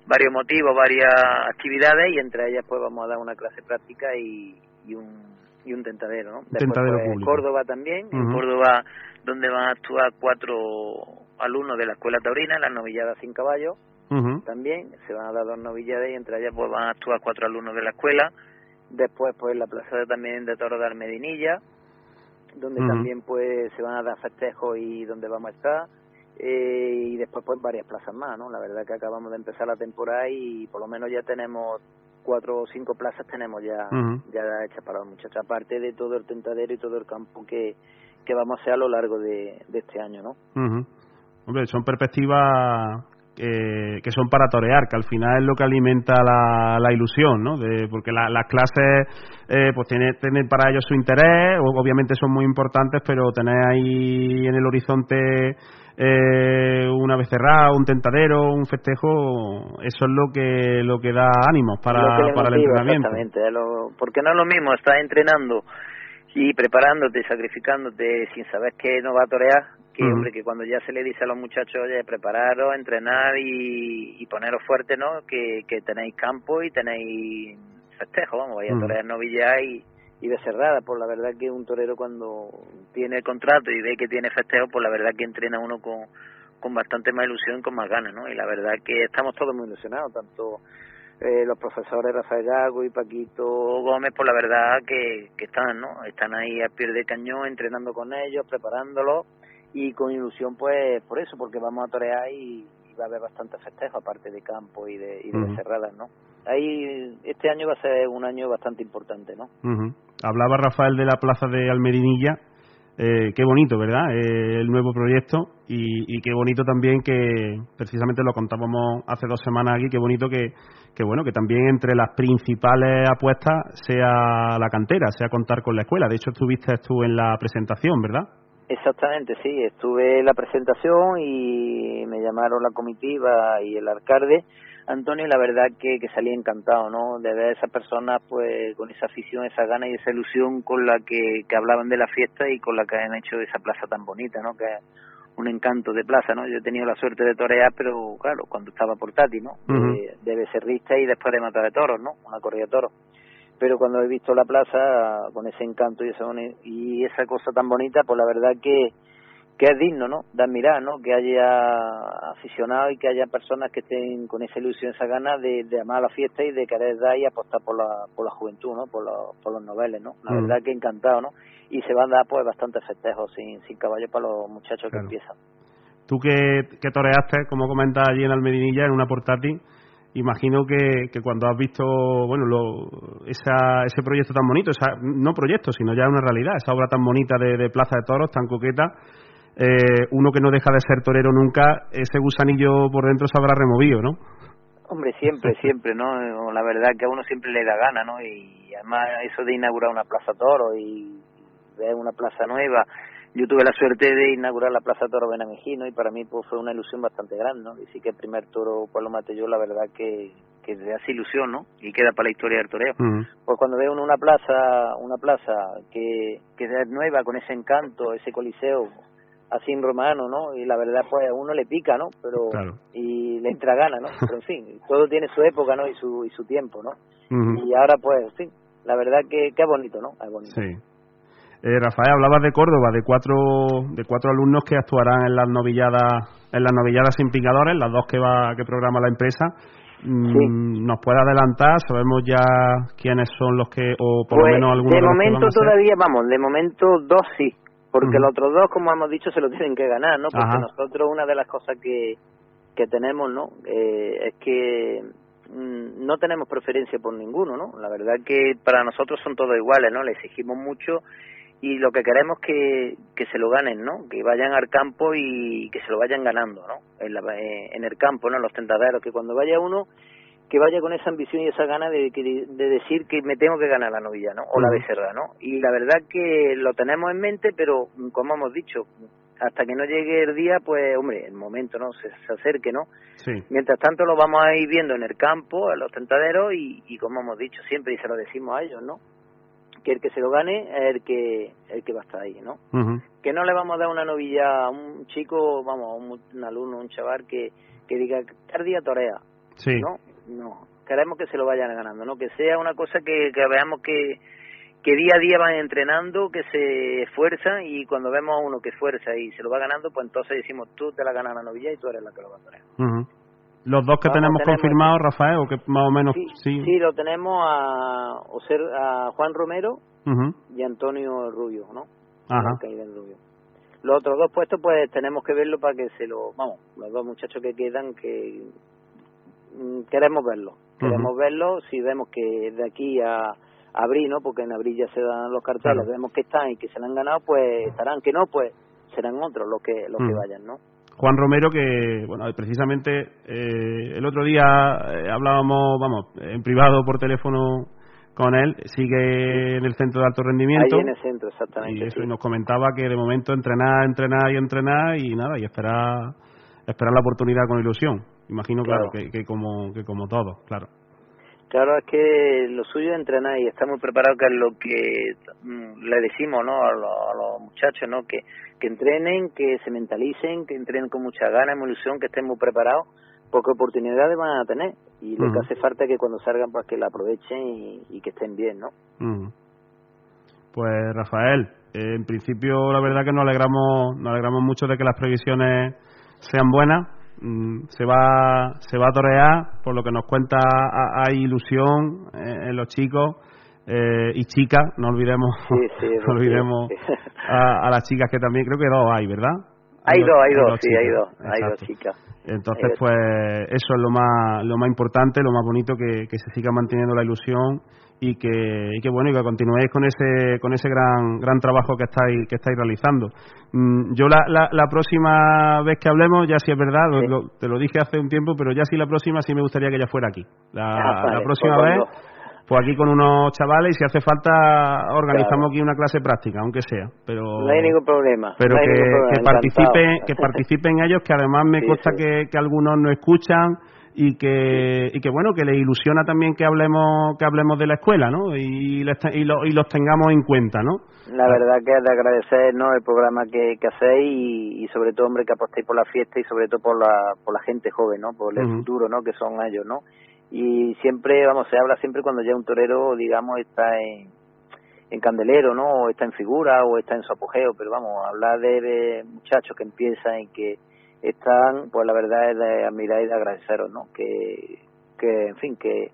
varios motivos, varias actividades y entre ellas pues vamos a dar una clase práctica y, y un y un tentadero, ¿no? Después, tentadero público. Córdoba también, en Córdoba donde van a actuar cuatro alumnos de la Escuela Taurina, las novilladas sin caballo, también se van a dar dos novilladas y entre ellas pues van a actuar cuatro alumnos de la escuela. Después pues la plaza de, también de Toro de Almedinilla, donde también pues se van a dar festejos y donde vamos a estar. Eh, y después pues varias plazas más, ¿no? La verdad que acabamos de empezar la temporada y por lo menos ya tenemos cuatro o cinco plazas tenemos ya ya hechas para los muchachos, aparte de todo el tentadero y todo el campo que, que vamos a hacer a lo largo de, de este año, ¿no? Hombre, son perspectivas que, que son para torear, que al final es lo que alimenta la, la ilusión, ¿no? De, porque las clases, eh, pues tienen, tienen para ellos su interés, obviamente son muy importantes, pero tener ahí en el horizonte eh, una becerrada, un tentadero, un festejo, eso es lo que lo que da ánimos para, para el entrenamiento. Exactamente, porque no es lo mismo estar entrenando y preparándote, sacrificándote sin saber que no va a torear, que hombre, que cuando ya se le dice a los muchachos, oye, prepararos, entrenar y, y poneros fuerte, ¿no? Que, que tenéis campo y tenéis festejo, vamos, vaya a torear novillas y y cerrada pues la verdad que un torero cuando tiene el contrato y ve que tiene festejo, pues la verdad que entrena uno con, con bastante más ilusión y con más ganas, ¿no? Y la verdad que estamos todos muy ilusionados, tanto eh, los profesores Rafael Gago y Paquito Gómez, por la verdad que, que están, ¿no? Están ahí a pie de cañón, entrenando con ellos, preparándolo y con ilusión, pues, por eso, porque vamos a torear y, va a haber bastante festejo, aparte de campo y de, y de cerradas, ¿no? Ahí, este año va a ser un año bastante importante, ¿no? Hablaba Rafael de la plaza de Almerinilla, eh, qué bonito, ¿verdad? Eh, el nuevo proyecto y, y, qué bonito también que precisamente lo contábamos hace dos semanas aquí, qué bonito que, que bueno que también entre las principales apuestas sea la cantera, sea contar con la escuela. De hecho, estuviste tú en la presentación, ¿verdad? Exactamente, sí, estuve en la presentación y me llamaron la comitiva y el alcalde Antonio, la verdad que, que salí encantado, ¿no? De ver a esas personas, pues, con esa afición, esa gana y esa ilusión con la que, que hablaban de la fiesta y con la que han hecho esa plaza tan bonita, ¿no? Que es un encanto de plaza, ¿no? Yo he tenido la suerte de torear, pero claro, cuando estaba por Tati, ¿no? de, de, becerrista y después de matar de toros, ¿no? Una corrida de toros. Pero cuando he visto la plaza con ese encanto y esa, y esa cosa tan bonita, pues la verdad que, que es digno, ¿no? De admirar, ¿no? Que haya aficionados y que haya personas que estén con esa ilusión, esa gana de, de amar la fiesta y de querer dar y apostar por la, por la juventud, ¿no? Por, por los noveles, ¿no? La verdad que encantado, ¿no? Y se van a dar, pues, bastantes festejos sin, sin caballo para los muchachos que empiezan. Tú que, que toreaste, como comentas allí en Almedinilla, en una portátil, imagino que, que cuando has visto, bueno, lo, esa, ese proyecto tan bonito, esa, no proyecto, sino ya una realidad, esa obra tan bonita de, de Plaza de Toros, tan coqueta, eh, uno que no deja de ser torero nunca, ese gusanillo por dentro se habrá removido, ¿no? Hombre, siempre, siempre, ¿no? La verdad que a uno siempre le da gana, ¿no? Y además eso de inaugurar una plaza toro y ver una plaza nueva. Yo tuve la suerte de inaugurar la plaza toro Benamejino y para mí pues fue una ilusión bastante grande, ¿no? Y sí que el primer toro lo maté yo, la verdad que que te hace ilusión, ¿no? Y queda para la historia del toreo. Pues cuando ve uno una plaza, una plaza que, que es nueva, con ese encanto, ese coliseo, así en romano, ¿no? Y la verdad, pues a uno le pica, ¿no? Pero y le entra gana, ¿no? Pero en fin, todo tiene su época, ¿no? Y su y su tiempo, ¿no? Y ahora, pues, sí, la verdad que, que es bonito, ¿no? Es bonito. Sí. Eh, Rafael, hablabas de Córdoba, de cuatro, de cuatro alumnos que actuarán en las novilladas, en las novilladas sin picadores, las dos que va, que programa la empresa. Mm, ¿Nos puede adelantar? ¿Sabemos ya quiénes son los que, o por lo Pues, menos algunos de de los que momento van a ser? todavía, vamos, de momento dos sí, porque los otros dos, como hemos dicho, se lo tienen que ganar, ¿no? Porque Ajá. nosotros una de las cosas que, que tenemos, ¿no? Eh, es que mm, no tenemos preferencia por ninguno, ¿no? La verdad que para nosotros son todos iguales, ¿no? Le exigimos mucho y lo que queremos que, que se lo ganen, ¿no? Que vayan al campo y que se lo vayan ganando, ¿no? En, la- eh, en el campo, ¿no? En los tentaderos, que cuando vaya uno que vaya con esa ambición y esa gana de, de decir que me tengo que ganar la novilla, ¿no? O la becerra, ¿no? Y la verdad que lo tenemos en mente, pero como hemos dicho, hasta que no llegue el día, pues, hombre, el momento, ¿no? Se, se acerque, ¿no? Sí. Mientras tanto lo vamos a ir viendo en el campo, en los tentaderos y, y como hemos dicho siempre y se lo decimos a ellos, ¿no? Que el que se lo gane es el que, el que va a estar ahí, ¿no? Que no le vamos a dar una novilla a un chico, vamos, a un, un alumno, un chaval que, que diga, cada día torea, Sí. ¿no? No, queremos que se lo vayan ganando, ¿no? Que sea una cosa que, que veamos que, que día a día van entrenando, que se esfuerzan y cuando vemos a uno que esfuerza y se lo va ganando, pues entonces decimos, tú te la ganas la novilla y tú eres la que lo va a torear. Ujú. Los dos que Vamos, tenemos, tenemos- confirmados, Rafael, o que más o menos Sí, sí. sí, lo tenemos a, Juan Romero y Antonio Rubio, ¿no? Ajá. Rubio. Los otros dos puestos, pues tenemos que verlo para que se lo. Vamos, los dos muchachos que quedan, que mm, queremos verlo. Queremos Ujú. verlo. Si vemos que de aquí a abril, ¿no? Porque en abril ya se dan los carteles, Claro. vemos que están y que se han ganado, pues estarán. Que no, pues serán otros los que los que vayan, ¿no? Juan Romero, que, bueno, precisamente eh, el otro día eh, hablábamos, vamos, en privado por teléfono con él, sigue en el centro de alto rendimiento. Ahí en el centro, exactamente. y eso, sí. y nos comentaba que de momento entrenar, entrenar y entrenar y nada, y esperar, esperar la oportunidad con ilusión. Imagino, claro, Claro. que, que como que como todos, claro. Claro, es que lo suyo es entrenar y está muy preparado, que es lo que mm, le decimos ¿no? a, lo- a los muchachos, ¿no? que, que entrenen, que se mentalicen, que entrenen con mucha ganas, mucha ilusión, que estén muy preparados, porque oportunidades van a tener y lo que hace falta es que cuando salgan pues que la aprovechen y, y que estén bien, ¿no? Mm. Pues Rafael, eh, en principio la verdad que nos alegramos, nos alegramos mucho de que las previsiones sean buenas. Mm, se va se va a torear, por lo que nos cuenta ha- hay ilusión eh, en los chicos eh, y chicas, no olvidemos Sí, sí, no olvidemos sí. a, a las chicas que también creo que dos hay, ¿verdad? Hay dos, hay dos, sí, hay dos, hay dos chicas. Entonces, dos. pues eso es lo más lo más importante, lo más bonito que, que se siga manteniendo la ilusión y que, y que bueno y que continuéis con ese con ese gran gran trabajo que estáis que estáis realizando. Mm, yo la, la, la próxima vez que hablemos ya sí es verdad, lo- Sí. lo- te lo dije hace un tiempo, pero ya sí la próxima sí me gustaría que ella fuera aquí. La, Ah, vale, la próxima pues vez pues aquí con unos chavales y si hace falta organizamos Claro. aquí una clase práctica, aunque sea, pero No hay ningún problema. pero no que, problema, que participen que participen ellos que además me Sí, consta sí. que, que algunos no escuchan y que y que bueno que les ilusiona también que hablemos que hablemos de la escuela no y les y, lo- y los tengamos en cuenta no La verdad que es de agradecer ¿no? el programa que, que hacéis y, y sobre todo, hombre, que apostéis por la fiesta y sobre todo por la, por la gente joven, ¿no? Por el futuro, ¿no? Que son ellos, ¿no? Y siempre, vamos, se habla siempre cuando ya un torero, digamos, está en, en candelero, ¿no? O está en figura o está en su apogeo, pero vamos, hablar de, de muchachos que empiezan y que están, pues la verdad es de admirar y de agradeceros, ¿no? Que, que en fin, que,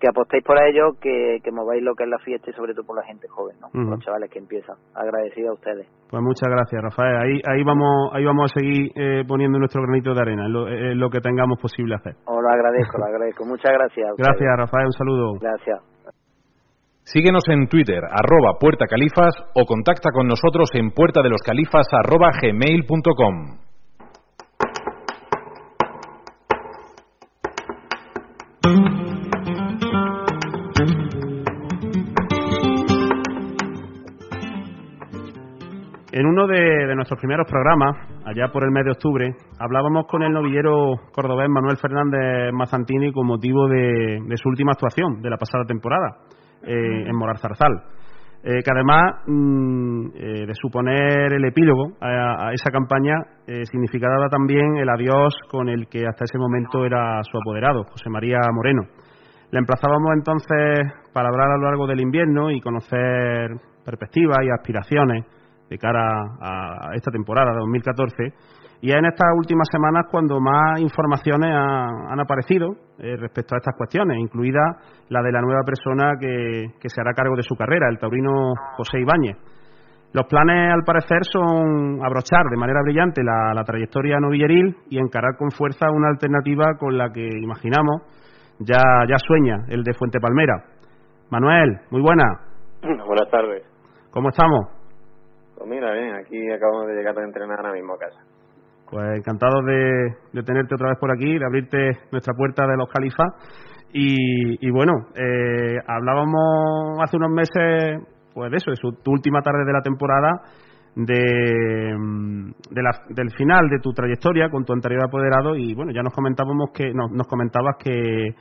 que apostéis por ellos, que, que mováis lo que es la fiesta y sobre todo por la gente joven, ¿no? Por Ujú. los chavales que empiezan. Agradecido a ustedes. pues muchas gracias Rafael ahí ahí vamos ahí vamos a seguir eh, poniendo nuestro granito de arena en lo, en lo que tengamos posible hacer Os lo agradezco, lo agradezco. Muchas gracias. gracias Rafael un saludo Gracias. Síguenos en Twitter, arroba Puerta Califas, o contacta con nosotros en puerta de los califas arroba gmail.com. nuestros primeros programas, allá por el mes de octubre, hablábamos con el novillero cordobés Manuel Fernández Mazantini con motivo de, de su última actuación de la pasada temporada eh, en Morar Zarzal. Eh, que además mm, eh, de suponer el epílogo a, a esa campaña, significaba también el adiós con el que hasta ese momento era su apoderado, José María Moreno. Le emplazábamos entonces para hablar a lo largo del invierno y conocer perspectivas y aspiraciones de cara a esta temporada de 2014. Y es en estas últimas semanas cuando más informaciones han aparecido eh, respecto a estas cuestiones, incluida la de la nueva persona que, se hará cargo de su carrera, el taurino José Ibáñez. Los planes, al parecer, son abrochar de manera brillante la, la trayectoria novilleril y encarar con fuerza una alternativa con la que imaginamos ya, ya sueña el de Fuente Palmera. Manuel, muy buena. Buenas tardes. ¿Cómo estamos? Pues mira, bien, aquí acabamos de llegar a entrenar ahora mismo a casa. Pues encantado de, tenerte otra vez por aquí, de abrirte nuestra puerta de los califas. Y, bueno, eh, hablábamos hace unos meses, pues de eso, de tu última tarde de la temporada, de, del final de tu trayectoria con tu anterior apoderado y bueno, ya nos comentábamos que nos comentabas que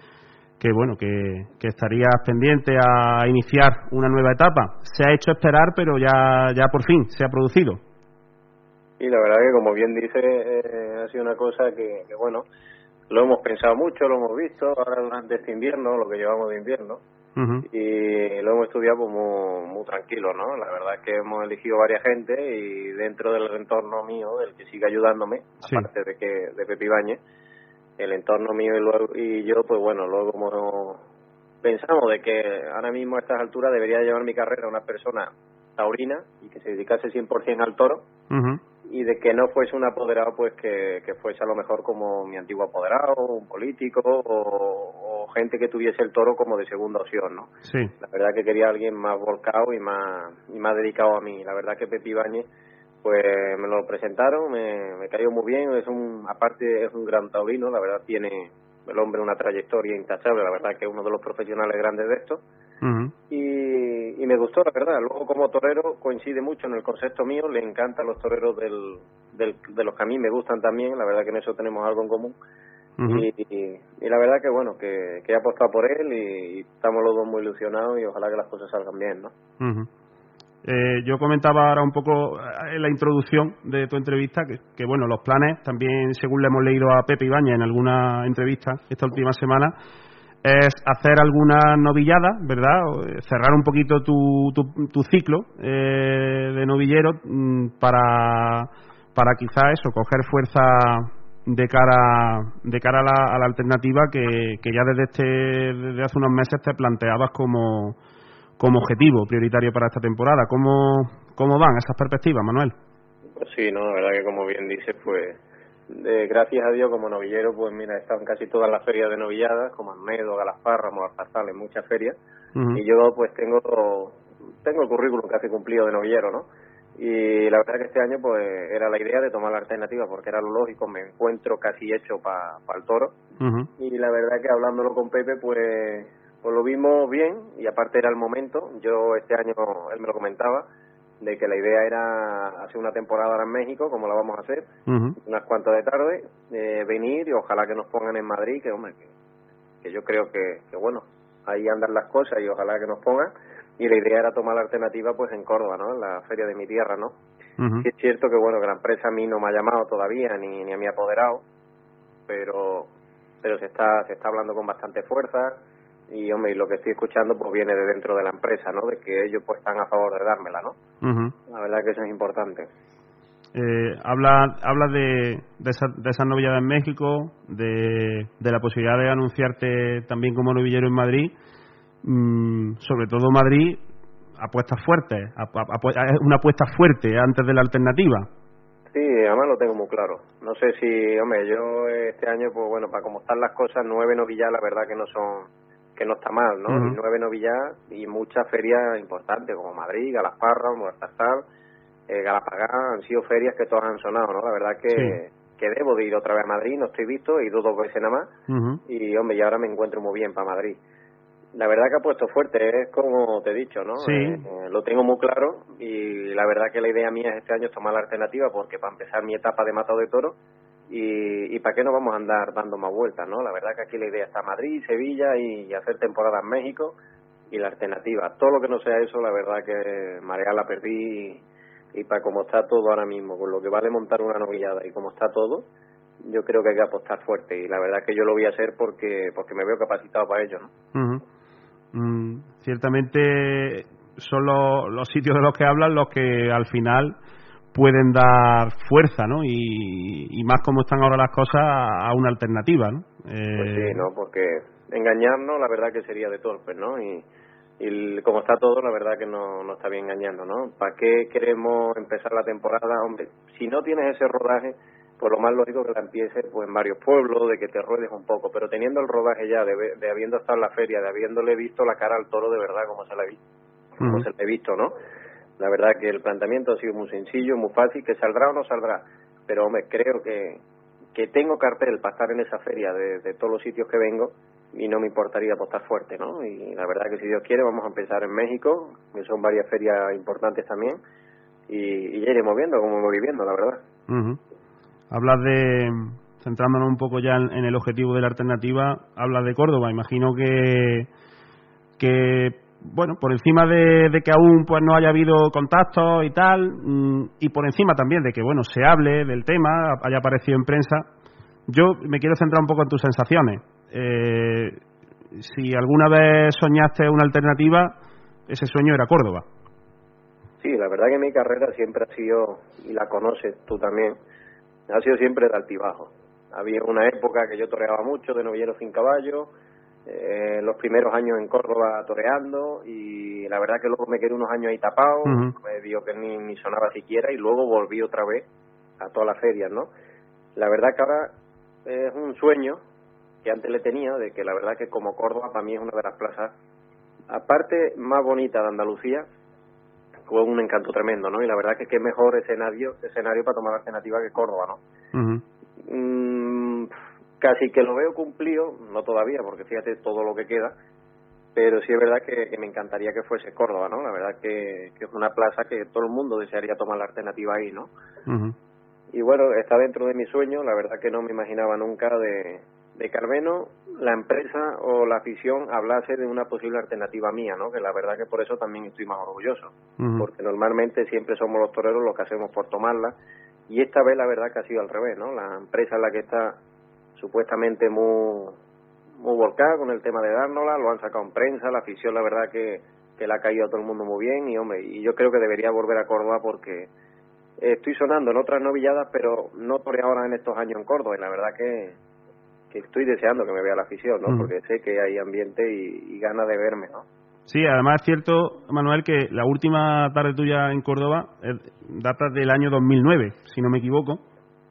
que bueno que, que, estarías pendiente a iniciar una nueva etapa. Se ha hecho esperar, pero ya ya por fin se ha producido. Y la verdad que como bien dice eh, ha sido una cosa que, que, bueno lo hemos pensado mucho, lo hemos visto ahora durante este invierno, lo que llevamos de invierno. Y lo hemos estudiado pues muy, muy tranquilo, ¿no? La verdad es que hemos elegido varias gente y dentro del entorno mío, del que sigue ayudándome, aparte de que de Pepi Ibañez, el entorno mío y, luego, y yo, pues bueno, luego como pensamos de que ahora mismo a estas alturas debería llevar mi carrera una persona taurina y que se dedicase 100% al toro y de que no fuese un apoderado pues que, que fuese a lo mejor como mi antiguo apoderado, un político o, gente que tuviese el toro como de segunda opción, ¿no? Sí. La verdad que quería alguien más volcado y más y más dedicado a mí. La verdad que Pepi Ibañez pues me lo presentaron, me, me cayó muy bien, es un, aparte es un gran taurino, la verdad tiene el hombre una trayectoria intachable, la verdad que es uno de los profesionales grandes de esto, y, y, me gustó, la verdad, luego como torero coincide mucho en el concepto mío, le encantan los toreros del, del, de los que a mí me gustan también, la verdad que en eso tenemos algo en común, y, y, la verdad que bueno, que, que he apostado por él y, estamos los dos muy ilusionados y ojalá que las cosas salgan bien, ¿no? Eh, yo comentaba ahora un poco eh, en la introducción de tu entrevista que, bueno, los planes, también según le hemos leído a Pepe Ibaña en alguna entrevista esta última semana, es hacer algunas novilladas, ¿verdad? Eh, cerrar un poquito tu, tu, ciclo de novillero mm, para, para quizá eso, coger fuerza de cara de cara a la, a la alternativa que, que ya desde este desde hace unos meses te planteabas como como objetivo prioritario para esta temporada. ¿Cómo, cómo van esas perspectivas, Manuel? Pues sí, no, la verdad que como bien dices, pues de, gracias a Dios como novillero, pues mira, he estado en casi todas las ferias de novilladas, como Almedo, Galasparra, Mortazal, en muchas ferias, y yo pues tengo tengo el currículum casi cumplido de novillero, ¿no? Y la verdad que este año pues era la idea de tomar la alternativa porque era lo lógico, me encuentro casi hecho para el toro. Y la verdad que hablándolo con Pepe pues pues lo vimos bien y aparte era el momento. Yo este año, él me lo comentaba, de que la idea era hacer una temporada ahora en México, como la vamos a hacer, unas cuantas de tarde, eh, venir y ojalá que nos pongan en Madrid, que hombre, que, yo creo que, que, bueno, ahí andan las cosas y ojalá que nos pongan. Y la idea era tomar la alternativa pues en Córdoba, ¿no? En la feria de mi tierra, ¿no? es cierto que, bueno, que la empresa a mí no me ha llamado todavía, ni, ni a mi apoderado, pero pero se está se está hablando con bastante fuerza y hombre y lo que estoy escuchando pues viene de dentro de la empresa no de que ellos pues están a favor de dármela no la verdad que eso es importante. Eh, habla habla de de esa, de esa novillada en México de, de la posibilidad de anunciarte también como novillero en Madrid. Mm, sobre todo Madrid apuestas fuertes una apuesta fuerte antes de la alternativa. Sí, además lo tengo muy claro. No sé si, hombre, yo este año, pues bueno, para cómo están las cosas, nueve novillas, la verdad que no son que no está mal, ¿no? Y nueve novillas y muchas ferias importantes como Madrid, Galasparra, Muertasal, eh, Galapagán, han sido ferias que todas han sonado, ¿no? La verdad que, que debo de ir otra vez a Madrid, no estoy visto, he ido dos veces nada más y, hombre, y ahora me encuentro muy bien para Madrid. La verdad que ha puesto fuerte, es como te he dicho, ¿no? Sí. Eh, eh, lo tengo muy claro y la verdad que la idea mía este año es tomar la alternativa porque para empezar mi etapa de matado de toro y, y para qué nos vamos a andar dando más vueltas, ¿no? La verdad que aquí la idea está Madrid, Sevilla y, hacer temporada en México y la alternativa. Todo lo que no sea eso, la verdad que Marea la perdí y, para cómo está todo ahora mismo, con lo que vale montar una novillada y cómo está todo, yo creo que hay que apostar fuerte y la verdad que yo lo voy a hacer porque porque me veo capacitado para ello, ¿no? Mm, ciertamente son los, sitios de los que hablan los que al final pueden dar fuerza, ¿no? Y, más como están ahora las cosas a una alternativa, ¿no? Pues sí, ¿no? Porque engañarnos, la verdad que sería de torpes, ¿no? Y, y como está todo, la verdad que no, no está bien engañando, ¿no? ¿Para qué queremos empezar la temporada? Hombre, si no tienes ese rodaje, pues lo más lógico que la empieces pues en varios pueblos, de que te ruedes un poco, pero teniendo el rodaje ya, de, de habiendo estado en la feria, de habiéndole visto la cara al toro de verdad como se la he como se le he visto, ¿no? La verdad que el planteamiento ha sido muy sencillo, muy fácil, que saldrá o no saldrá, pero hombre, creo que, que tengo cartel para estar en esa feria de, de todos los sitios que vengo y no me importaría apostar fuerte, ¿no? Y la verdad que si Dios quiere vamos a empezar en México, que son varias ferias importantes también, y, ya iremos viendo cómo voy viviendo, la verdad. Hablas de, centrándonos un poco ya en, el objetivo de la alternativa, hablas de Córdoba. Imagino que, que bueno, por encima de, que aún pues no haya habido contactos y tal, mm, y por encima también de que, bueno, se hable del tema, haya aparecido en prensa, yo me quiero centrar un poco en tus sensaciones. Eh, si alguna vez soñaste una alternativa, ese sueño era Córdoba. Sí, la verdad que mi carrera siempre ha sido, y la conoces tú también, ha sido siempre de altibajo. Había una época que yo toreaba mucho de novillero sin caballo, eh, los primeros años en Córdoba toreando y la verdad que luego me quedé unos años ahí tapado, me dio que ni, ni sonaba siquiera y luego volví otra vez a todas las ferias, ¿no? La verdad que ahora es un sueño que antes le tenía de que la verdad que como Córdoba para mí es una de las plazas aparte más bonita de Andalucía fue un encanto tremendo, ¿no? Y la verdad que qué mejor escenario escenario para tomar alternativa que Córdoba, ¿no? Casi que lo veo cumplido, no todavía, porque fíjate todo lo que queda, pero sí es verdad que, me encantaría que fuese Córdoba, ¿no? La verdad que, es una plaza que todo el mundo desearía tomar la alternativa ahí, ¿no? Y bueno, está dentro de mi sueño, la verdad que no me imaginaba nunca de, de Carmeno la empresa o la afición hablase de una posible alternativa mía, ¿no? Que la verdad que por eso también estoy más orgulloso, porque normalmente siempre somos los toreros los que hacemos por tomarla y esta vez la verdad que ha sido al revés, ¿no? La empresa es la que está supuestamente muy muy volcada con el tema de dárnosla, lo han sacado en prensa, la afición la verdad que, que la ha caído a todo el mundo muy bien y hombre, y yo creo que debería volver a Córdoba porque estoy sonando en otras novilladas, pero no por ahora en estos años en Córdoba y la verdad que estoy deseando que me vea la afición, ¿no? Porque sé que hay ambiente y, ganas de verme, ¿no? Sí, además es cierto, Manuel, que la última tarde tuya en Córdoba data del año 2009, si no me equivoco.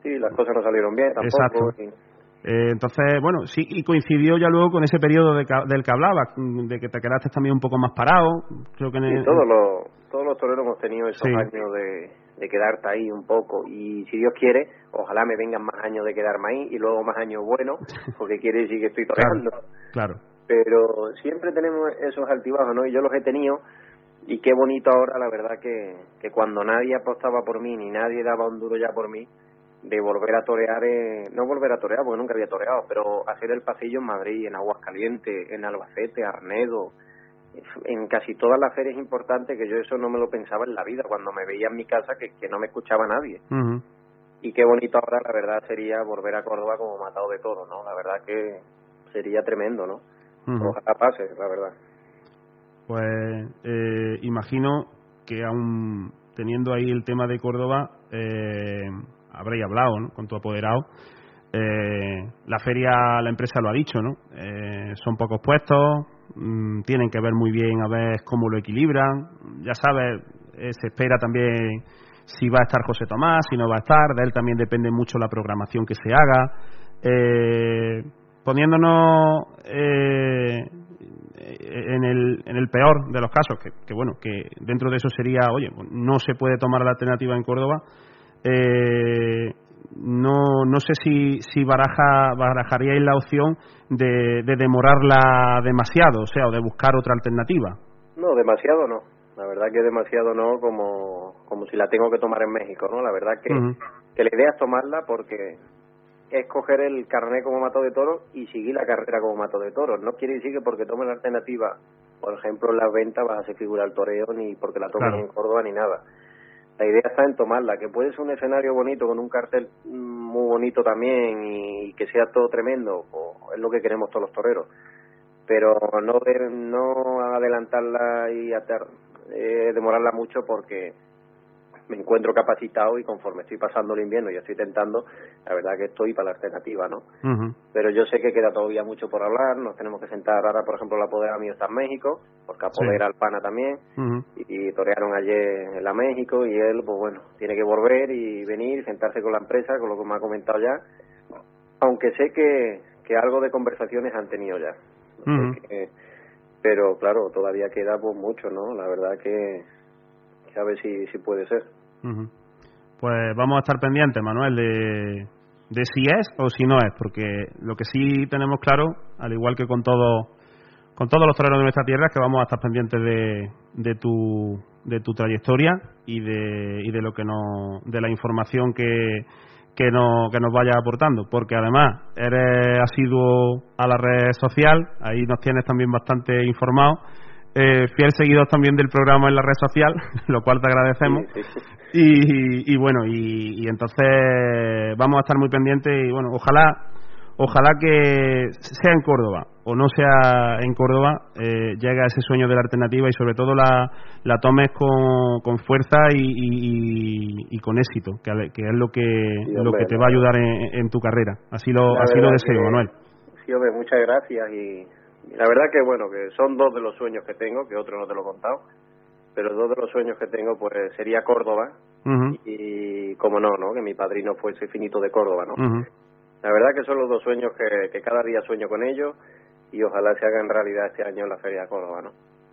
Sí, las cosas no salieron bien tampoco. Exacto. Eh, entonces, bueno, sí, y coincidió ya luego con ese periodo del que hablabas, de que te quedaste también un poco más parado. Creo que sí, todos, los, todos los toreros hemos tenido esos años de, de quedarte ahí un poco y si Dios quiere, ojalá me vengan más años de quedarme ahí y luego más años buenos, porque quiere decir que estoy tocando. Claro, Pero siempre tenemos esos altibajos, ¿no? Y yo los he tenido y qué bonito ahora, la verdad, que, que cuando nadie apostaba por mí ni nadie daba un duro ya por mí, de volver a torear, no volver a torear porque nunca había toreado, pero hacer el pasillo en Madrid, en Aguascalientes, en Albacete, Arnedo, en casi todas las ferias importantes que yo eso no me lo pensaba en la vida cuando me veía en mi casa que, que no me escuchaba nadie. Y qué bonito ahora la verdad sería volver a Córdoba como matado de todo no la verdad que sería tremendo no ojalá pase la verdad. Pues eh, imagino que aún teniendo ahí el tema de Córdoba eh, habréis hablado con tu apoderado eh, la feria la empresa lo ha dicho no eh, son pocos puestos Mm, tienen que ver muy bien a ver cómo lo equilibran. Ya sabes, eh, se espera también si va a estar José Tomás, si no va a estar. De él también depende mucho la programación que se haga. Eh, poniéndonos en, el, en el peor de los casos, que, que, bueno, que dentro de eso sería, oye, no se puede tomar la alternativa en Córdoba. Eh, no, no sé si, si baraja, barajaríais la opción de, de demorarla demasiado, o sea, o de buscar otra alternativa. No, demasiado no. La verdad que demasiado no, como, como si la tengo que tomar en México, ¿no? La verdad que, que la idea es tomarla porque es coger el carnet como mato de toro y seguir la carrera como mato de toro. No quiere decir que porque tomes la alternativa, por ejemplo, en la venta vas a hacer figura al toreo, ni porque la tomes en Córdoba, ni nada la idea está en tomarla, que puede ser un escenario bonito con un cartel mm, muy bonito también y que sea todo tremendo, es lo que queremos todos los toreros. Pero no no adelantarla y eh, demorarla mucho porque me encuentro capacitado y conforme estoy pasando el invierno y estoy tentando, la verdad que estoy para la alternativa, ¿no? Pero yo sé que queda todavía mucho por hablar, nos tenemos que sentar ahora, por ejemplo, la Podera mío está en México, porque Apodera al Pana también, y, torearon ayer en la México, y él, pues bueno, tiene que volver y venir, sentarse con la empresa, con lo que me ha comentado ya, aunque sé que, que algo de conversaciones han tenido ya. pero claro, todavía queda pues mucho, ¿no? La verdad que a ver si, si puede ser. Pues vamos a estar pendientes, Manuel, de, de si es o si no es, porque lo que sí tenemos claro, al igual que con todo con todos los toreros de nuestra tierra, es que vamos a estar pendientes de, de tu de tu trayectoria y de, y de lo que no de la información que que, no, que nos vaya aportando, porque además eres asiduo a la red social, ahí nos tienes también bastante informado eh, fiel seguidor también del programa en la red social, lo cual te agradecemos. Y, bueno, y, entonces vamos a estar muy pendientes y bueno, ojalá ojalá que sea en Córdoba o no sea en Córdoba, eh, llegue a ese sueño de la alternativa y sobre todo la, la tomes con, con fuerza y, y, con éxito, que, es lo que, lo que te va a ayudar en, tu carrera. Así lo, así lo deseo, Manuel. Sí, hombre, muchas gracias y la verdad que bueno, que son dos de los sueños que tengo, que otro no te lo he contado, pero dos de los sueños que tengo pues sería Córdoba y como no, ¿no? Que mi padrino fuese finito de Córdoba, ¿no? La verdad que son los dos sueños que, que cada día sueño con ellos y ojalá se hagan realidad este año en la Feria de Córdoba, ¿no?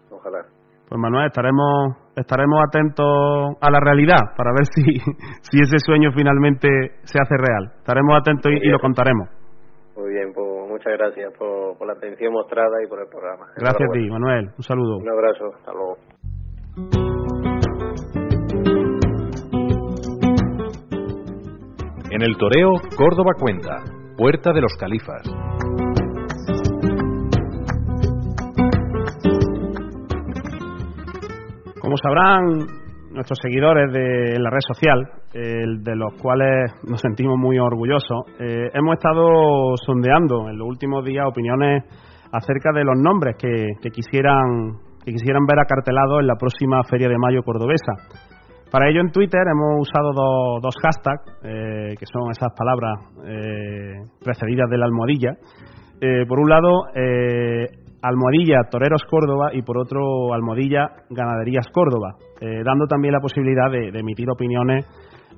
Ojalá. Pues Manuel, estaremos estaremos atentos a la realidad para ver si, si ese sueño finalmente se hace real. Estaremos atentos y, lo contaremos. Muy bien, pues muchas gracias por, la atención mostrada y por el programa. Gracias a ti, Manuel. Un saludo. Un abrazo. Hasta luego. En el toreo, Córdoba cuenta, Puerta de los Califas. Como sabrán nuestros seguidores de la red social, de los cuales nos sentimos muy orgullosos, eh, hemos estado sondeando en los últimos días opiniones acerca de los nombres que, quisieran que quisieran ver acartelados en la próxima Feria de Mayo cordobesa. Para ello en Twitter hemos usado dos, hashtags, eh, que son esas palabras eh, precedidas de la almohadilla. por un lado, Almohadilla Toreros Córdoba y por otro Almohadilla Ganaderías Córdoba, eh, dando también la posibilidad de, emitir opiniones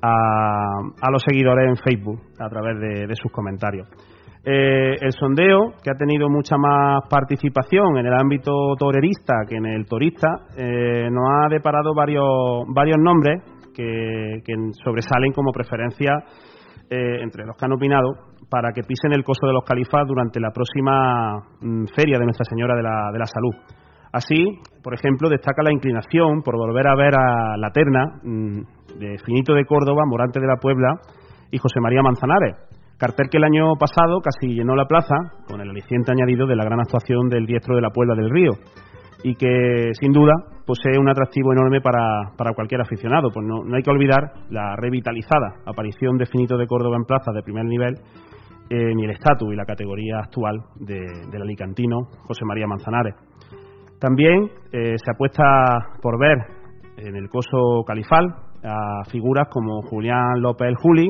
a, los seguidores en Facebook a través de, sus comentarios. Eh, el sondeo, que ha tenido mucha más participación en el ámbito torerista que en el torista, eh, nos ha deparado varios, varios nombres que, que sobresalen como preferencia entre los que han opinado para que pisen el costo de los califas durante la próxima mm, feria de Nuestra Señora de la, de la Salud. Así, por ejemplo, destaca la inclinación por volver a ver a la terna mm, de Finito de Córdoba, Morante de la Puebla y José María Manzanares, cartel que el año pasado casi llenó la plaza con el aliciente añadido de la gran actuación del diestro de la Puebla del Río y que sin duda posee un atractivo enorme para, para cualquier aficionado. Pues no, hay que olvidar la revitalizada aparición de Finito de Córdoba en plaza de primer nivel ni el estatus y la categoría actual del alicantino José María Manzanares. También eh, se apuesta por ver en el coso califal a figuras como Julián López el Juli,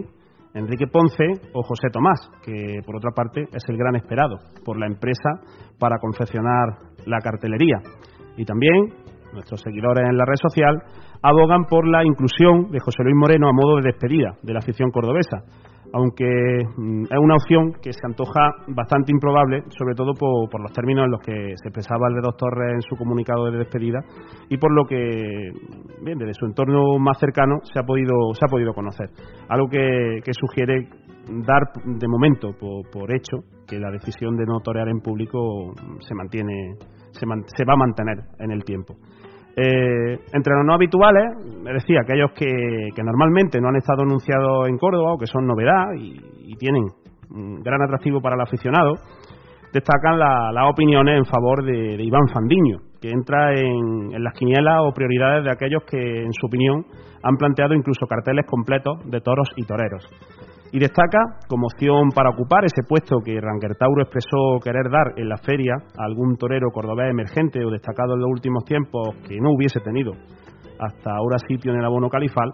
Enrique Ponce o José Tomás, que por otra parte es el gran esperado por la empresa para confeccionar la cartelería. Y también nuestros seguidores en la red social abogan por la inclusión de José Luis Moreno a modo de despedida de la afición cordobesa, aunque mm, es una opción que se antoja bastante improbable, sobre todo por, los términos en los que se expresaba el de Doctor en su comunicado de despedida y por lo que, desde su entorno más cercano se ha podido, se ha podido conocer. Algo que, sugiere dar de momento por, hecho que la decisión de no torear en público se mantiene, se, se va a mantener en el tiempo. Eh, entre los no habituales, me decía, aquellos que, normalmente no han estado anunciados en Córdoba o que son novedad y, tienen gran atractivo para el aficionado, destacan las opiniones en favor de, Iván Fandiño, que entra en, en, las quinielas o prioridades de aquellos que, en su opinión, han planteado incluso carteles completos de toros y toreros. Y destaca como opción para ocupar ese puesto que Rangertauro expresó querer dar en la feria a algún torero cordobés emergente o destacado en los últimos tiempos que no hubiese tenido hasta ahora sitio en el abono califal,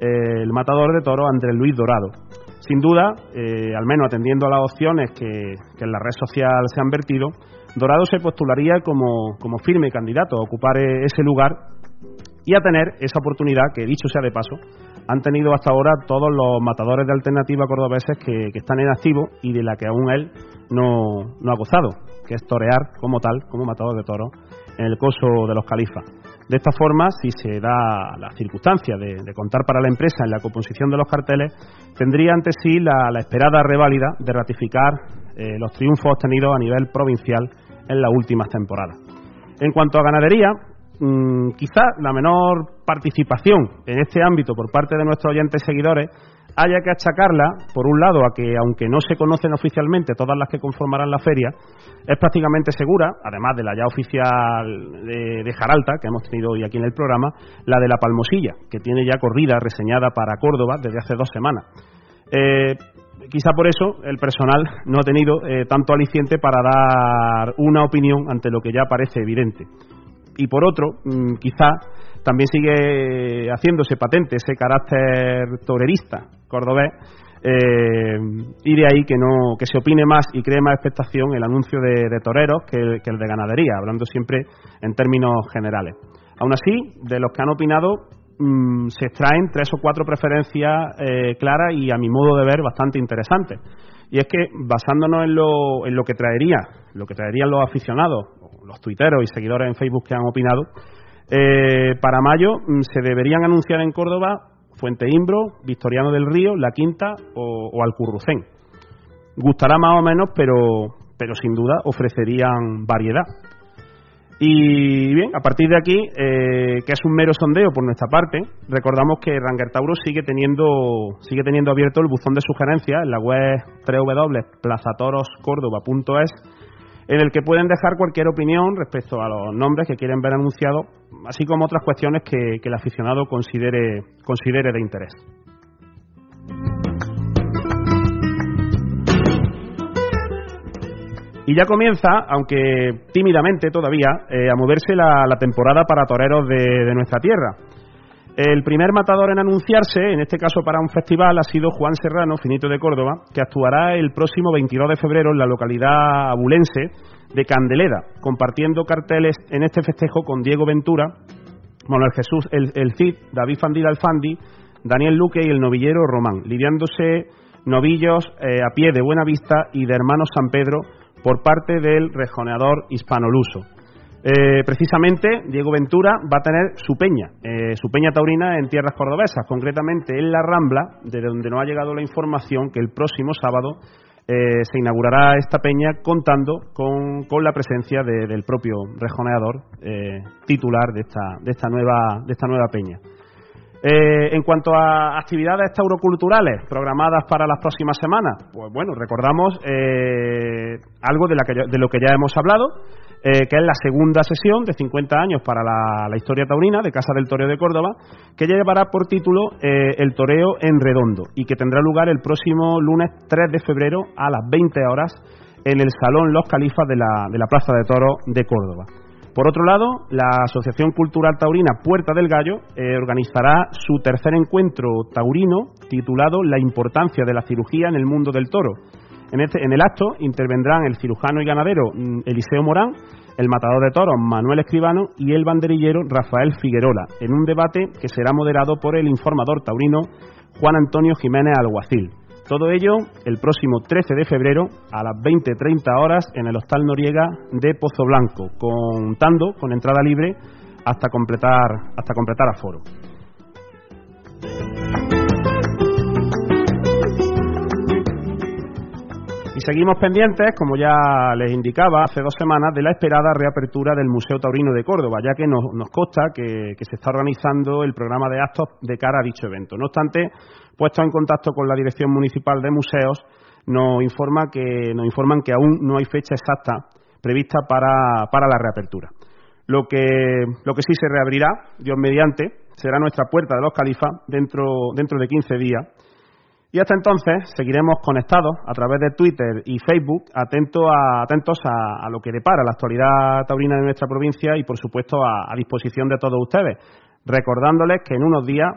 el matador de toro Andrés Luis Dorado. Sin duda, eh, al menos atendiendo a las opciones que, en la red social se han vertido, Dorado se postularía como, como firme candidato a ocupar e-, ese lugar y a tener esa oportunidad que, dicho sea de paso, han tenido hasta ahora todos los matadores de alternativa cordobeses que, que están en activo y de la que aún él no, no ha gozado, que es torear como tal, como matador de toros, en el coso de los califas. De esta forma, si se da la circunstancia de, contar para la empresa en la composición de los carteles, tendría ante sí la, esperada reválida de ratificar eh, los triunfos obtenidos a nivel provincial en las últimas temporadas. En cuanto a ganadería, mm, quizá la menor participación en este ámbito por parte de nuestros oyentes seguidores haya que achacarla, por un lado, a que aunque no se conocen oficialmente todas las que conformarán la feria, es prácticamente segura, además de la ya oficial de, Jaralta, que hemos tenido hoy aquí en el programa, la de la Palmosilla, que tiene ya corrida reseñada para Córdoba desde hace dos semanas. Eh, quizá por eso el personal no ha tenido eh, tanto aliciente para dar una opinión ante lo que ya parece evidente. Y por otro, mm, quizá también sigue haciéndose patente ese carácter torerista cordobés eh, y de ahí que no que se opine más y cree más expectación el anuncio de, toreros que el, de ganadería, hablando siempre en términos generales. Aún así, de los que han opinado mm, se extraen tres o cuatro preferencias eh, claras y a mi modo de ver bastante interesantes. Y es que basándonos en lo, en lo que traería, lo que traerían los aficionados, los tuiteros y seguidores en Facebook que han opinado, eh, para mayo mm, se deberían anunciar en Córdoba Fuente Imbro, Victoriano del Río, La Quinta o, o Alcurrucén. Gustará más o menos, pero, pero sin duda ofrecerían variedad. Y bien, a partir de aquí, eh, que es un mero sondeo por nuestra parte, recordamos que Ranger Tauro sigue teniendo, sigue teniendo abierto el buzón de sugerencias en la web www.plazatoroscórdoba.es en el que pueden dejar cualquier opinión respecto a los nombres que quieren ver anunciados, así como otras cuestiones que, el aficionado considere, considere de interés. Y ya comienza, aunque tímidamente todavía, eh, a moverse la, temporada para toreros de nuestra tierra. El primer matador en anunciarse, en este caso para un festival, ha sido Juan Serrano, finito de Córdoba, que actuará el próximo 22 de febrero en la localidad abulense de Candeleda, compartiendo carteles en este festejo con Diego Ventura, Manuel Jesús el, Cid, David Fandil Alfandi, Daniel Luque y el novillero Román, lidiándose novillos eh, a pie de Buena Vista y de Hermanos San Pedro por parte del rejoneador hispanoluso. Eh, precisamente Diego Ventura va a tener su peña, eh, su peña taurina en tierras cordobesas, concretamente en La Rambla, de donde nos ha llegado la información que el próximo sábado eh, se inaugurará esta peña contando con, la presencia del propio rejoneador titular de esta, de, esta nueva, de esta nueva peña. En cuanto a actividades tauroculturales programadas para las próximas semanas, pues bueno, recordamos algo de, lo que ya hemos hablado, eh, que es la segunda sesión de 50 años para la, historia taurina de Casa del Toreo de Córdoba, que llevará por título eh, El Toreo en Redondo y que tendrá lugar el próximo lunes 3 de febrero a las 20 horas en el Salón Los Califas de la, de la Plaza de Toro de Córdoba. Por otro lado, la Asociación Cultural Taurina Puerta del Gallo eh, organizará su tercer encuentro taurino titulado La importancia de la cirugía en el mundo del toro este, en, el acto intervendrán el cirujano y ganadero mm, Eliseo Morán, el matador de toros Manuel Escribano y el banderillero Rafael Figuerola, en un debate que será moderado por el informador taurino Juan Antonio Jiménez Alguacil. Todo ello el próximo 13 de febrero a las 20.30 horas en el Hostal Noriega de Pozo Blanco, contando con entrada libre hasta completar, hasta completar aforo. Y seguimos pendientes, como ya les indicaba hace dos semanas, de la esperada reapertura del Museo Taurino de Córdoba, ya que nos, consta que, se está organizando el programa de actos de cara a dicho evento. No obstante, puesto en contacto con la Dirección Municipal de Museos, nos, informa que, nos informan que aún no hay fecha exacta prevista para, para la reapertura. Lo que, lo que sí se reabrirá, Dios mediante, será nuestra puerta de los califas dentro, dentro de 15 días Y hasta entonces seguiremos conectados a través de Twitter y Facebook, atento a, atentos a, lo que depara la actualidad taurina de nuestra provincia y, por supuesto, a, a disposición de todos ustedes. Recordándoles que en unos días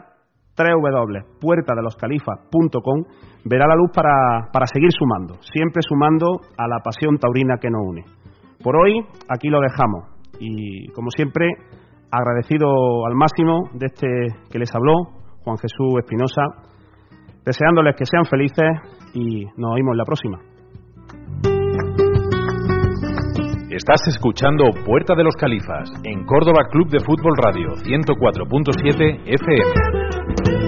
www.puertadeloscalifas.com verá la luz para, para seguir sumando, siempre sumando a la pasión taurina que nos une. Por hoy aquí lo dejamos y como siempre agradecido al máximo de este que les habló, Juan Jesús Espinosa, deseándoles que sean felices y nos oímos la próxima. Estás escuchando Puerta de los Califas en Córdoba Club de Fútbol Radio 104.7 FM.